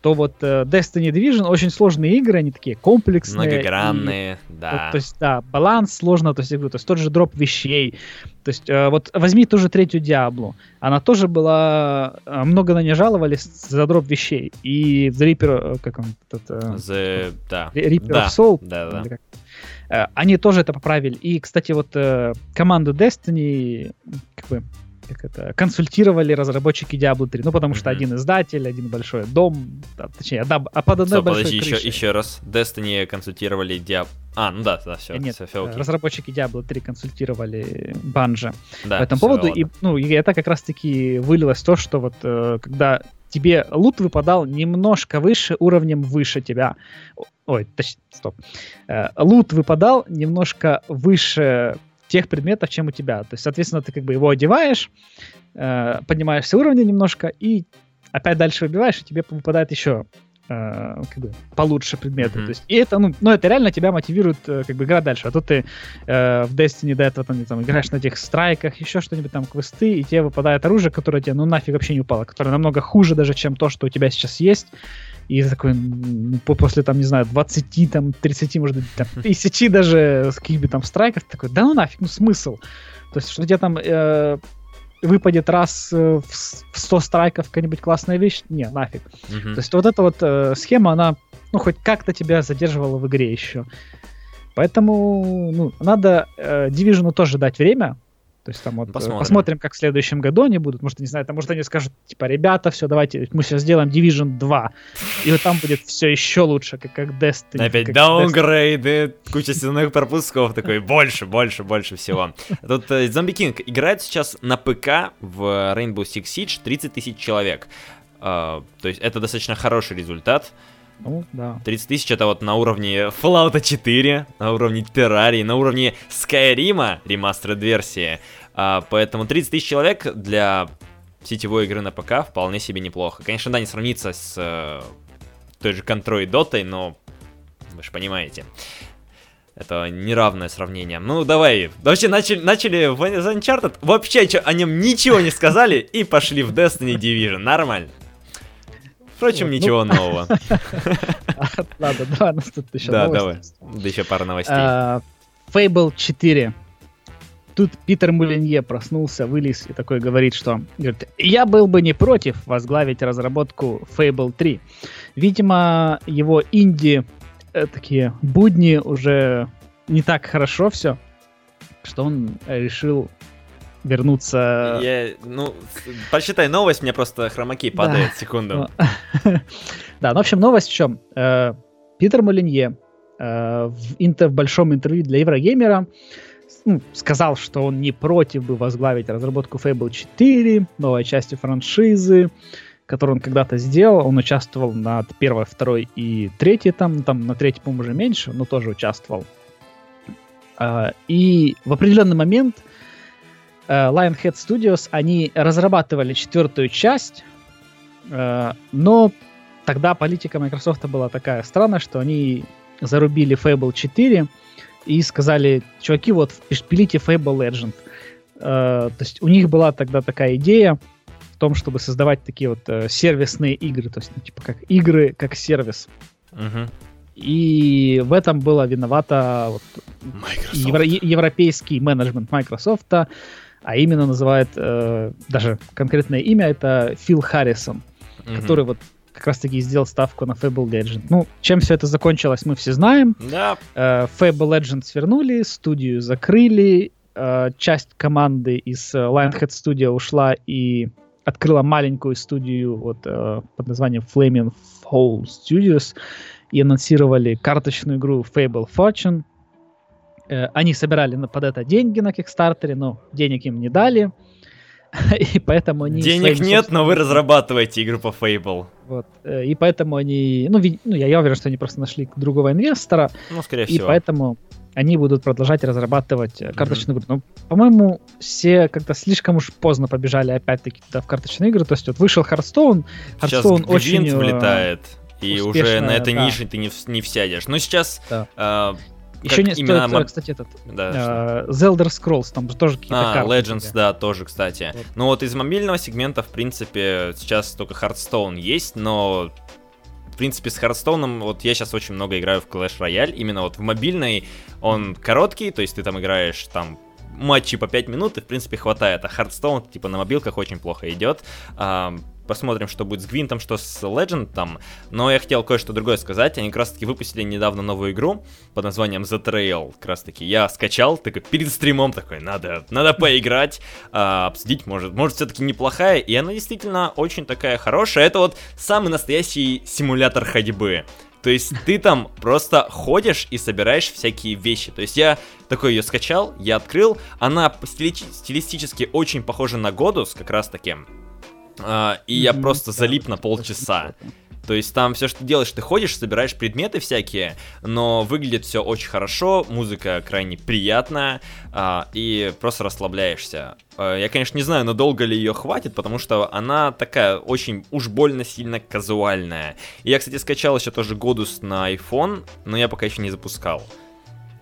то вот э, Destiny Division очень сложные игры, они такие комплексные. Многогранные, и, да. Вот, то есть, да, баланс сложно, то есть, то есть тот же дроп вещей. То есть, э, вот возьми ту же третью Диаблу. Она тоже была... Э, много на нее жаловались за дроп вещей. И The Reaper, э, как он? Этот, The, да. Reaper да. of Soul. Да, да. Как, они тоже это поправили. И, кстати, вот команду Destiny, как бы, как это, консультировали разработчики Diablo 3. Ну, потому что mm-hmm. один издатель, один большой дом, да, точнее, да, а под одной Стоп, большой подожди, крышей. еще, еще раз. Destiny консультировали Diablo... А, ну да, да, все, Нет, все, все окей. разработчики Diablo 3 консультировали Банжа да, по этому поводу. Ладно. И, ну, и это как раз-таки вылилось в то, что вот э, когда тебе лут выпадал немножко выше, уровнем выше тебя. Ой, точнее, стоп. Э, лут выпадал немножко выше тех предметов, чем у тебя. То есть, соответственно, ты как бы его одеваешь, э, поднимаешься уровня немножко, и опять дальше выбиваешь, и тебе выпадает еще э, как бы получше предметы. Mm-hmm. То есть, и это, ну, ну, это реально тебя мотивирует э, как бы играть дальше. А то ты э, в Destiny до этого там, там играешь на этих страйках, еще что-нибудь там, квесты, и тебе выпадает оружие, которое тебе, ну, нафиг вообще не упало, которое намного хуже даже, чем то, что у тебя сейчас есть. И такой, ну, после, там, не знаю, 20, там, 30, может быть, там, тысячи даже с каких бы там страйков, такой, да ну нафиг, ну смысл. То есть, что у тебя там э, выпадет раз э, в 100 страйков какая-нибудь классная вещь, не, нафиг. Mm-hmm. То есть вот эта вот э, схема, она, ну, хоть как-то тебя задерживала в игре еще. Поэтому, ну, надо э, Division тоже дать время, то есть там вот э, посмотрим. посмотрим, как в следующем году они будут. Может, не знаю, там, может, они скажут, типа, ребята, все, давайте, мы сейчас сделаем Division 2. И вот там будет все еще лучше, как, как Destiny. Опять даунгрейды, куча сезонных пропусков, такой, больше, больше, больше всего. Тут э, Zombie King играет сейчас на ПК в Rainbow Six Siege 30 тысяч человек. То есть это достаточно хороший результат. Ну, да. 30 тысяч это вот на уровне Fallout 4, на уровне Terraria, на уровне Skyrim, ремастер версии. А, поэтому 30 тысяч человек для сетевой игры на ПК вполне себе неплохо. Конечно, да, не сравнится с э, той же Control и но вы же понимаете. Это неравное сравнение. Ну, давай. Вообще, начали, начали в Uncharted, вообще о нем ничего не сказали и пошли в Destiny Division. Нормально. Впрочем, вот, ничего ну... нового. [LAUGHS] Ладно, давай, у нас тут еще Да, давай. Да еще пара новостей. А, Fable 4. Тут Питер Мулинье проснулся, вылез и такой говорит, что говорит, я был бы не против возглавить разработку Fable 3. Видимо, его инди э, такие будни уже не так хорошо все, что он решил вернуться... Я, ну, прочитай новость, мне просто хромаки падает, да. секунду. [LAUGHS] да, ну, в общем, новость в чем? Э, Питер Молинье э, в, интер, в большом интервью для Еврогеймера ну, сказал, что он не против бы возглавить разработку Fable 4, новой части франшизы, которую он когда-то сделал. Он участвовал на первой, второй и третьей там, там на третьей, по-моему, уже меньше, но тоже участвовал. Э, и в определенный момент Lionhead Studios, они разрабатывали четвертую часть, э, но тогда политика Microsoft была такая странная, что они зарубили Fable 4 и сказали, чуваки, вот пилите Fable Legend. Э, то есть у них была тогда такая идея в том, чтобы создавать такие вот сервисные игры, то есть ну, типа как игры как сервис. Uh-huh. И в этом было виновата вот, евро- европейский менеджмент Microsoft, а именно называет э, даже конкретное имя, это Фил Харрисон, mm-hmm. который вот как раз-таки сделал ставку на Fable Legends. Ну, чем все это закончилось, мы все знаем. Да. Э, Fable Legends вернули, студию закрыли, э, часть команды из э, Lionhead Studio ушла и открыла маленькую студию вот, э, под названием Flaming Fall Studios и анонсировали карточную игру Fable Fortune. Э, они собирали под это деньги на Кикстартере, но денег им не дали. [LAUGHS] И поэтому они... Денег своим, нет, но вы разрабатываете игру по Fable. Вот. Э, и поэтому они... Ну, ви... ну я, я уверен, что они просто нашли другого инвестора. Ну, скорее всего. И поэтому они будут продолжать разрабатывать э, карточную mm-hmm. игру. Но, по-моему, все как-то слишком уж поздно побежали опять-таки туда в карточные игры. То есть вот вышел Hearthstone, Hearthstone очень... вылетает. И уже на этой да. нише ты не, не всядешь. Но сейчас да. э, еще не именно стоит, кстати, этот да, uh, Elder Scrolls, там тоже какие-то а, карты. Legends, да, тоже, кстати. Вот. Ну вот из мобильного сегмента, в принципе, сейчас только Hearthstone есть, но в принципе, с Hearthstone, вот я сейчас очень много играю в Clash Royale, именно вот в мобильной он короткий, то есть ты там играешь там матчи по 5 минут, и в принципе хватает, а Hearthstone типа на мобилках очень плохо идет. А, посмотрим, что будет с Гвинтом, что с там. Но я хотел кое-что другое сказать. Они как раз таки выпустили недавно новую игру под названием The Trail. Как раз таки я скачал, такой перед стримом такой, надо, надо поиграть, а, обсудить, может, может все-таки неплохая. И она действительно очень такая хорошая. Это вот самый настоящий симулятор ходьбы. То есть ты там просто ходишь и собираешь всякие вещи. То есть я такой ее скачал, я открыл. Она стилистически очень похожа на Годус, как раз таки. А, и я просто залип на полчаса. То есть там все, что делаешь, ты ходишь, собираешь предметы всякие, но выглядит все очень хорошо, музыка крайне приятная, а, и просто расслабляешься. А, я, конечно, не знаю, надолго ли ее хватит, потому что она такая очень уж больно сильно казуальная. И я, кстати, скачал еще тоже Годус на iPhone, но я пока еще не запускал.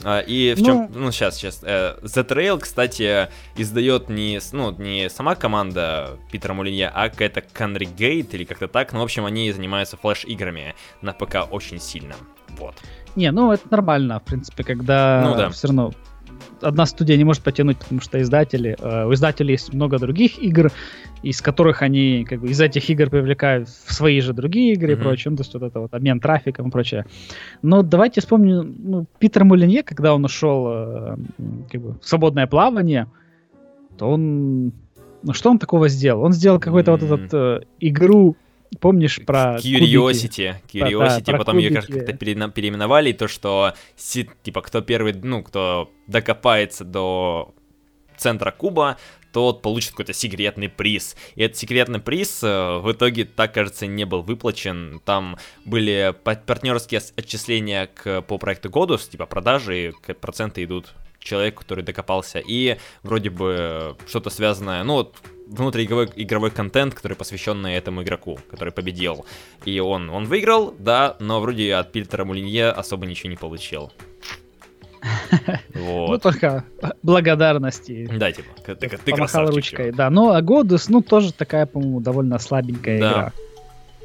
А, и в чем, ну, ну сейчас, сейчас. Э, The Trail, кстати, издает не, ну, не сама команда Питера Мулинья, а какая-то Congregate или как-то так. Ну, в общем, они занимаются флеш-играми на ПК очень сильно. Вот. Не, ну это нормально, в принципе, когда ну, да. все равно одна студия не может потянуть, потому что издатели, э, у издателей есть много других игр, из которых они как бы из этих игр привлекают в свои же другие игры mm-hmm. и прочее, ну, то есть вот это вот обмен трафиком и прочее. Но давайте вспомним ну, Питер Мулинье, когда он ушел э, как бы, в свободное плавание, то он ну что он такого сделал? Он сделал какой-то mm-hmm. вот этот э, игру Помнишь про Curiosity, Curiosity, да, да, потом ее как-то переименовали, то, что, типа, кто первый, ну, кто докопается до центра куба, тот получит какой-то секретный приз. И этот секретный приз э, в итоге, так кажется, не был выплачен. Там были партнерские отчисления к, по проекту Годус, типа продажи, и проценты идут человеку, который докопался. И вроде бы что-то связанное, ну вот внутриигровой игровой контент, который посвященный этому игроку, который победил. И он, он выиграл, да, но вроде от Питера Мулинье особо ничего не получил. [LAUGHS] Вот. Ну, только благодарности. Да, типа, ты, ты красавчик. ручкой, да. Ну, а Годус, ну, тоже такая, по-моему, довольно слабенькая да. игра.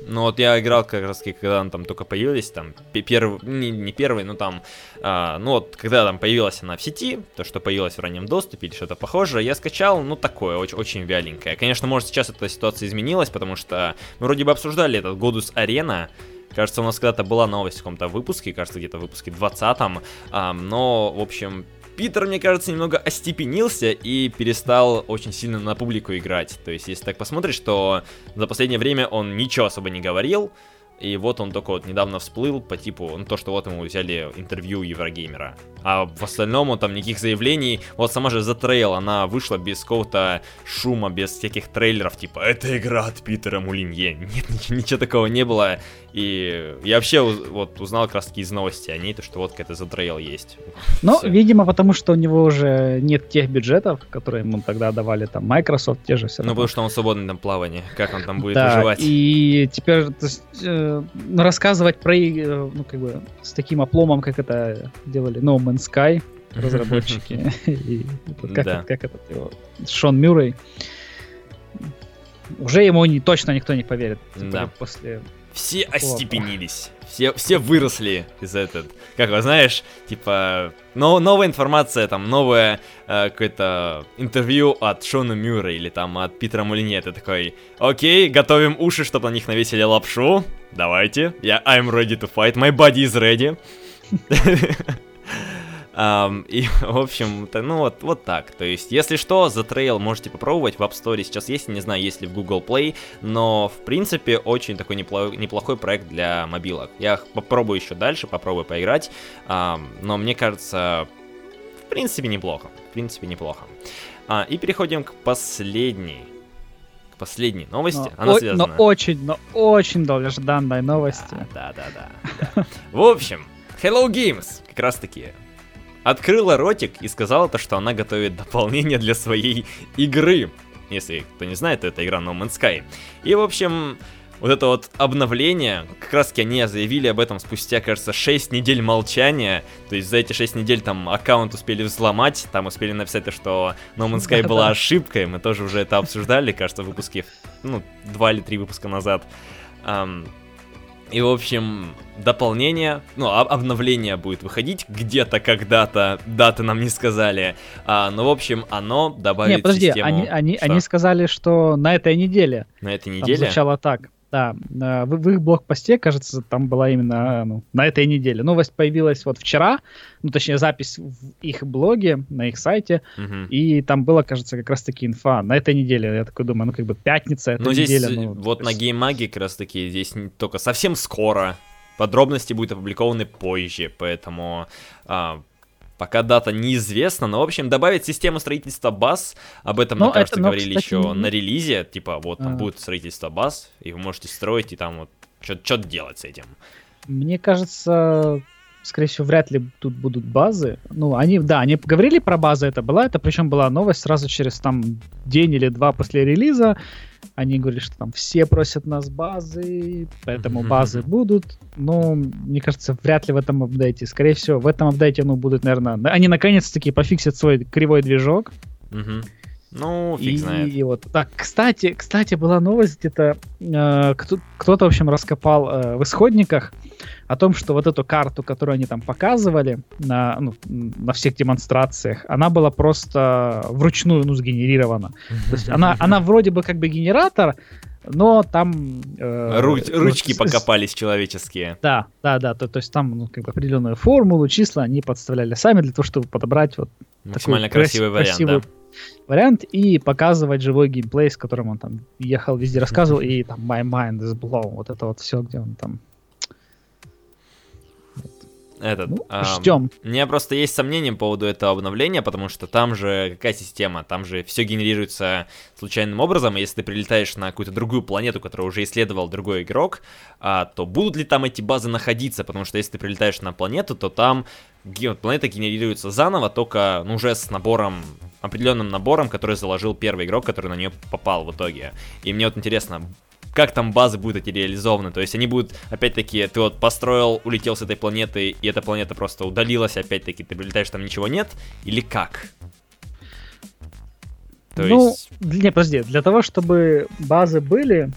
Ну вот я играл как раз когда он там только появились, там первый, не, не первый, но там, а, ну вот когда там появилась она в сети, то что появилась в раннем доступе или что-то похожее, я скачал, ну такое, очень, очень вяленькое. Конечно, может сейчас эта ситуация изменилась, потому что мы вроде бы обсуждали этот Godus Arena, Кажется, у нас когда-то была новость в каком-то выпуске, кажется, где-то в выпуске 20-м. А, но, в общем, Питер, мне кажется, немного остепенился и перестал очень сильно на публику играть. То есть, если так посмотришь, то за последнее время он ничего особо не говорил. И вот он только вот недавно всплыл по типу, ну то, что вот ему взяли интервью Еврогеймера. А в остальном он там никаких заявлений. Вот сама же The Trail, она вышла без какого-то шума, без всяких трейлеров, типа, это игра от Питера Мулинье. Нет, ничего, ничего такого не было. И я вообще вот узнал как раз таки из новости о ней, то, что вот какая-то The Trail есть. Ну, видимо, потому что у него уже нет тех бюджетов, которые ему тогда давали там Microsoft, те же все Ну, потому что он свободный там плавание, как он там будет да, выживать. и теперь есть, э, рассказывать про, э, ну, как бы, с таким опломом, как это делали No Man's Sky, [LAUGHS] разработчики, [LAUGHS] и как, как этот его, Шон Мюррей, уже ему не, точно никто не поверит. Да. После все остепенились. Все, все выросли из этого. Как вы знаешь, типа, но, новая информация, там, новое э, какое-то интервью от Шона Мюра или там от Питера Мулине. Ты такой, окей, готовим уши, чтобы на них навесили лапшу. Давайте. Я I'm ready to fight. My body is ready. [LAUGHS] Um, и, [LAUGHS] в общем, то, ну вот, вот так. То есть, если что, The Trail можете попробовать в App Store сейчас есть, не знаю, есть ли в Google Play, но, в принципе, очень такой неплохой, неплохой проект для мобилок. Я попробую еще дальше, попробую поиграть, um, но мне кажется, в принципе, неплохо. В принципе, неплохо. А, и переходим к последней к последней новости. Но, Она о- связана. Но очень, но очень долгожданной новости. Да, да, да. да. [LAUGHS] В общем, Hello Games, как раз таки, открыла ротик и сказала то, что она готовит дополнение для своей игры. Если кто не знает, то это игра No Man's Sky. И, в общем, вот это вот обновление, как раз таки они заявили об этом спустя, кажется, 6 недель молчания. То есть за эти 6 недель там аккаунт успели взломать, там успели написать то, что No Man's Sky была ошибкой. Мы тоже уже это обсуждали, кажется, в выпуске, ну, 2 или 3 выпуска назад. Um, и, в общем, дополнение, ну, обновление будет выходить где-то, когда-то, даты нам не сказали. А, но, в общем, оно добавит Не, подожди, систему... они, они, они сказали, что на этой неделе. На этой неделе? Там звучало так. Да, э, в, в их блокпосте, кажется, там была именно э, ну, на этой неделе. Новость появилась вот вчера, ну, точнее, запись в их блоге, на их сайте, угу. и там было, кажется, как раз-таки инфа на этой неделе. Я такой думаю, ну, как бы пятница, эта ну, здесь неделя. Ну, вот есть... на геймаге как раз-таки здесь только совсем скоро. Подробности будут опубликованы позже, поэтому а, Пока дата неизвестна, но, в общем, добавить систему строительства баз, об этом, но мне кажется, это, говорили кстати, еще не... на релизе, типа, вот, там а. будет строительство баз, и вы можете строить, и там вот что делать с этим? Мне кажется, скорее всего, вряд ли тут будут базы. Ну, они, да, они говорили про базы, это была, это причем была новость сразу через там день или два после релиза. Они говорили, что там все просят нас базы, поэтому базы будут. Но, мне кажется, вряд ли в этом апдейте. Скорее всего, в этом апдейте, ну, будут, наверное, они наконец-таки пофиксят свой кривой движок. Ну, фиг и, знает. И вот, так, кстати, кстати, была новость где-то, э, кто, кто-то, в общем, раскопал э, в исходниках о том, что вот эту карту, которую они там показывали на, ну, на всех демонстрациях, она была просто вручную, ну, сгенерирована. То есть она, она вроде бы как бы генератор, но там... Э, Руч, ручки с, покопались человеческие. Да, да, да. То, то есть там ну, как бы определенную формулу, числа они подставляли сами для того, чтобы подобрать вот Максимально красивый вариант, красивую, да вариант и показывать живой геймплей, с которым он там ехал, везде рассказывал, и там My Mind is Blown, вот это вот все, где он там этот. Ну, эм, ждем. У меня просто есть сомнения по поводу этого обновления, потому что там же какая система? Там же все генерируется случайным образом, и если ты прилетаешь на какую-то другую планету, которую уже исследовал другой игрок, а, то будут ли там эти базы находиться? Потому что если ты прилетаешь на планету, то там планета генерируется заново, только ну, уже с набором определенным набором, который заложил первый игрок, который на нее попал в итоге. И мне вот интересно, как там базы будут эти реализованы. То есть они будут, опять-таки, ты вот построил, улетел с этой планеты, и эта планета просто удалилась, опять-таки, ты прилетаешь, там ничего нет, или как? То ну, есть... не, подожди, для того, чтобы базы были,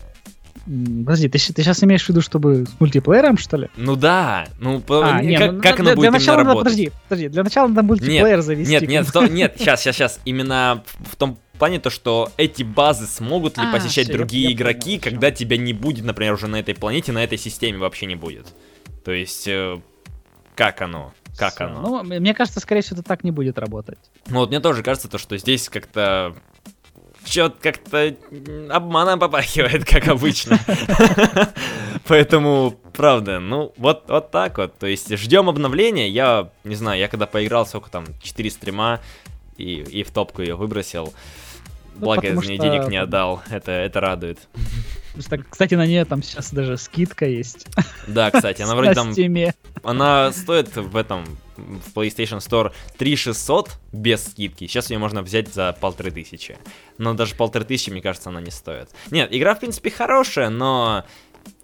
Подожди, ты, ты сейчас имеешь в виду, чтобы с мультиплеером, что ли? Ну да. Ну, а, не, как, ну, как для, оно будет для начала надо, работать? Подожди, подожди, для начала надо мультиплеер нет, завести. Нет, нет, то, нет, сейчас, сейчас, сейчас. Именно в том плане то, что эти базы смогут ли а, посещать все, другие я, игроки, я понял, когда все. тебя не будет, например, уже на этой планете, на этой системе вообще не будет. То есть, э, как оно? Как все. оно? Ну, мне кажется, скорее всего, это так не будет работать. Ну вот мне тоже кажется, то, что здесь как-то что-то как-то обманом попахивает, как обычно. Поэтому, правда, ну, вот, вот так вот. То есть ждем обновления. Я, не знаю, я когда поиграл, сколько там, 4 стрима, и, и в топку ее выбросил. Ну, Благо, мне что... денег не отдал. Это, это радует. Кстати, на нее там сейчас даже скидка есть. Да, [LAUGHS] кстати, она вроде там... Она стоит в этом, в PlayStation Store 3600 без скидки. Сейчас ее можно взять за полторы тысячи. Но даже полторы тысячи, мне кажется, она не стоит. Нет, игра, в принципе, хорошая, но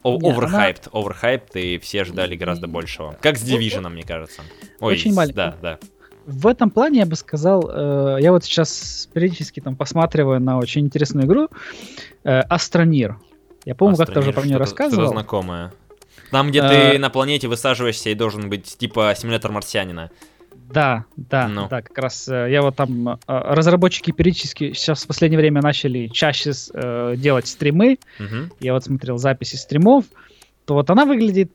Оверхайпт, оверхайпт, и все ждали гораздо большего. Как с Division, мне кажется. Ой, Очень маленький. Да, да в этом плане я бы сказал, э, я вот сейчас периодически там посматриваю на очень интересную игру э, Астронир. Я помню, как-то уже про нее рассказывал. Что-то знакомое. Там, где ты э, на планете высаживаешься и должен быть типа симулятор марсианина. Да, да, ну. да, как раз э, я вот там э, разработчики периодически сейчас в последнее время начали чаще э, делать стримы. Угу. Я вот смотрел записи стримов, то вот она выглядит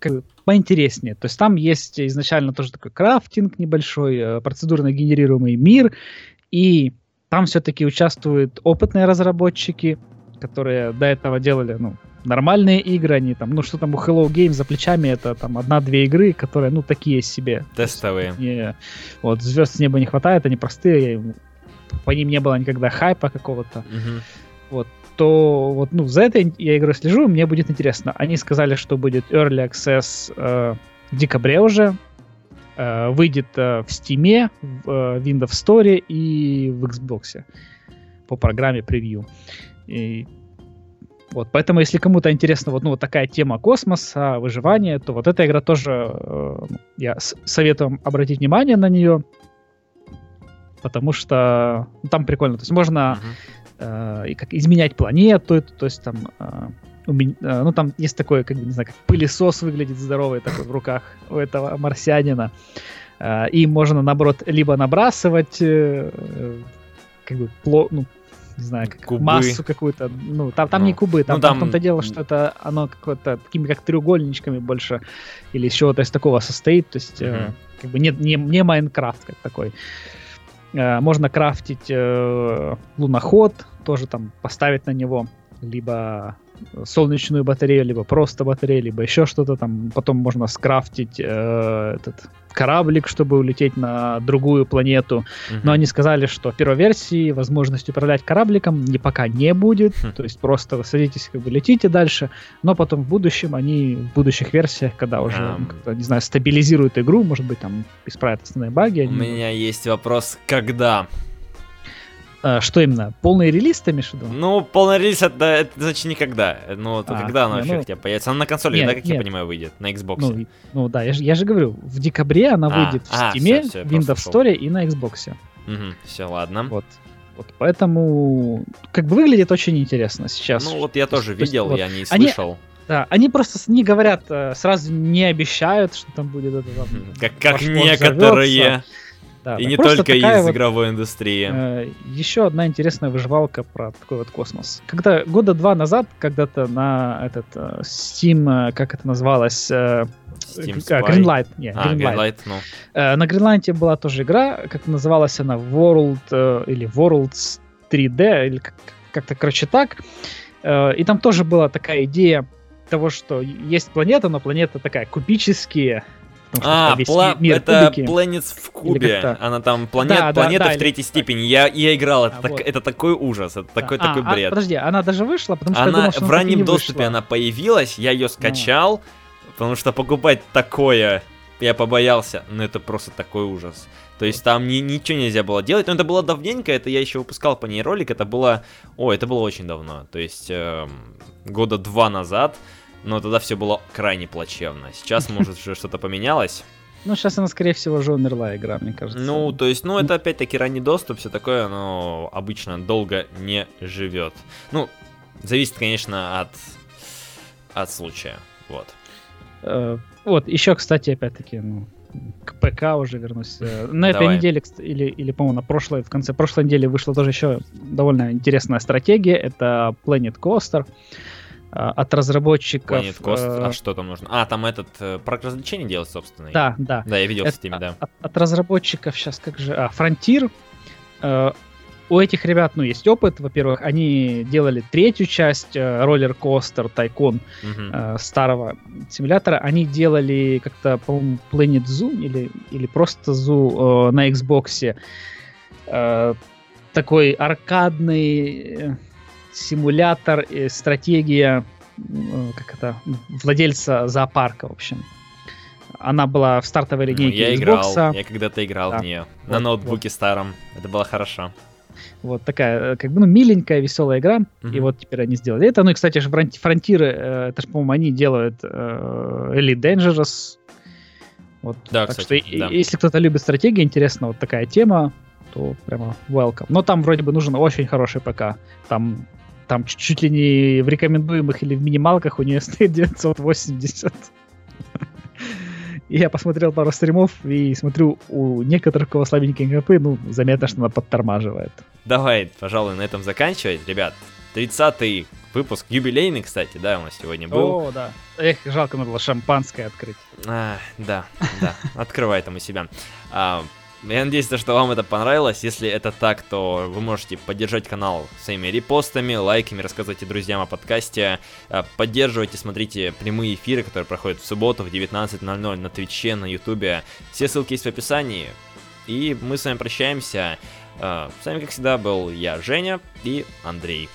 как поинтереснее. То есть там есть изначально тоже такой крафтинг небольшой, процедурно генерируемый мир, и там все-таки участвуют опытные разработчики, которые до этого делали, ну, нормальные игры, они там, ну, что там у Hello Games за плечами, это там одна-две игры, которые, ну, такие себе. Тестовые. Не, вот, звезд с неба не хватает, они простые, по ним не было никогда хайпа какого-то. Угу. Вот, то вот, ну, за этой я игрой слежу, мне будет интересно. Они сказали, что будет Early Access э, в декабре уже, э, выйдет э, в Steam, в э, Windows Store и в Xbox по программе превью. И вот, поэтому, если кому-то интересна вот, ну, вот такая тема космоса, выживания, то вот эта игра тоже э, я советую обратить внимание на нее, потому что ну, там прикольно. То есть можно uh-huh э, как изменять планету, то есть там э, э, ну там есть такое, как бы, не знаю, как пылесос выглядит здоровый такой в руках у этого марсианина. Э, и можно, наоборот, либо набрасывать э как бы пло, ну, не знаю, как кубы. массу какую-то. Ну, там, там ну, не кубы, там, ну, там... там то дело, что это оно какое-то такими как треугольничками больше или из чего-то из такого состоит. То есть, mm-hmm. э, как бы не, не, не Майнкрафт как такой. Э, можно крафтить э, луноход, тоже там поставить на него, либо солнечную батарею, либо просто батарею, либо еще что-то там. Потом можно скрафтить э, этот кораблик, чтобы улететь на другую планету. Uh-huh. Но они сказали, что в первой версии возможность управлять корабликом не пока не будет. Uh-huh. То есть просто садитесь, как бы летите дальше. Но потом в будущем они, в будущих версиях, когда уже, um... не знаю, стабилизируют игру, может быть, там исправят основные баги. У меня есть вопрос, когда? А, что именно? Полный релиз ты имеешь в виду? Ну, полный релиз это, это значит никогда. Ну, а, когда она вообще ну, хотя бы Она на консоли, нет, да, как нет. я понимаю, выйдет? На Xbox. Ну, ну да, я же, я же говорю, в декабре она а, выйдет в а, Steam, все, все, Windows Store и на Xbox. Угу, все, ладно. Вот. Вот, поэтому как бы выглядит очень интересно сейчас. Ну вот я тоже то, видел, вот, я не слышал. Они, да, они просто не говорят, э, сразу не обещают, что там будет это. Там, как, как некоторые. Взорвется. Да, и не только из вот, игровой индустрии. Э, еще одна интересная выживалка про такой вот космос. Когда года два назад, когда-то на этот э, Steam, э, как это называлось, э, Steam Spy. Greenlight, не, а, Greenlight. Greenlight ну. э, на Greenlight была тоже игра, как называлась она, World э, или Worlds 3D, или как- как-то, короче, так. Э, и там тоже была такая идея того, что есть планета, но планета такая кубические, а, пла- мир это кубики. Planets в кубе. Она там планет, да, планета да, да, в третьей или... степени. Я, я играл, это, а, так, вот. это такой ужас, это такой, а, такой а, бред. А, подожди, она даже вышла, потому что она, думал, что в раннем доступе вышла. она появилась, я ее скачал, а. потому что покупать такое я побоялся, но это просто такой ужас. То есть там ни, ничего нельзя было делать, но это было давненько, это я еще выпускал по ней ролик, это было, о, это было очень давно, то есть э, года два назад, но тогда все было крайне плачевно. Сейчас, может, уже что-то поменялось. Ну, сейчас она, скорее всего, уже умерла, игра, мне кажется. Ну, то есть, ну, это опять-таки ранний доступ, все такое, но обычно долго не живет. Ну, зависит, конечно, от, от случая. Вот. Uh, вот, еще, кстати, опять-таки, ну, к ПК уже вернусь. Э, на этой Давай. неделе, или, или по-моему, на прошлой, в конце прошлой недели вышла тоже еще довольно интересная стратегия. Это Planet Coaster. А, от разработчиков. Planet Coast, э... а что там нужно? А, там этот э, парк развлечений делать собственный. Да, да. Да, я видел это, с теми, да. От, от разработчиков сейчас как же... А, Frontier. Э, у этих ребят, ну, есть опыт, во-первых, они делали третью часть э, Tycoon uh-huh. э, старого симулятора. Они делали как-то, по-моему, Planet Zoo или, или просто Zoo э, на Xbox. Э, такой аркадный э, симулятор, и стратегия, э, как это, владельца зоопарка, в общем. Она была в стартовой ну, линейке ну, я Xbox. играл, я когда-то играл да. в нее. Вот, на ноутбуке вот. старом. Это было хорошо. Вот такая, э, как бы, ну, миленькая, веселая игра. Uh-huh. И вот теперь они сделали это. Ну и, кстати же, фронтиры, э, это же, по-моему, они делают э, Elite Dangerous. Вот, да, так кстати, что, да. если кто-то любит стратегии, интересно, вот такая тема, то прямо welcome. Но там вроде бы нужен очень хороший ПК. Там там чуть ли не в рекомендуемых или в минималках у нее стоит 980. И я посмотрел пару стримов и смотрю, у некоторых, у кого слабенькие компы, ну, заметно, что она подтормаживает. Давай, пожалуй, на этом заканчивать, ребят. 30-й выпуск, юбилейный, кстати, да, у нас сегодня был. О, да. Эх, жалко, надо было шампанское открыть. А, да, да, открывай там у себя. А, я надеюсь, что вам это понравилось. Если это так, то вы можете поддержать канал своими репостами, лайками, рассказывайте друзьям о подкасте. Э, поддерживайте, смотрите прямые эфиры, которые проходят в субботу в 19.00 на Твиче, на Ютубе. Все ссылки есть в описании. И мы с вами прощаемся. Э, с вами, как всегда, был я, Женя и Андрей.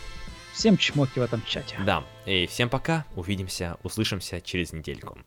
Всем чмоки в этом чате. Да. И всем пока. Увидимся, услышимся через недельку.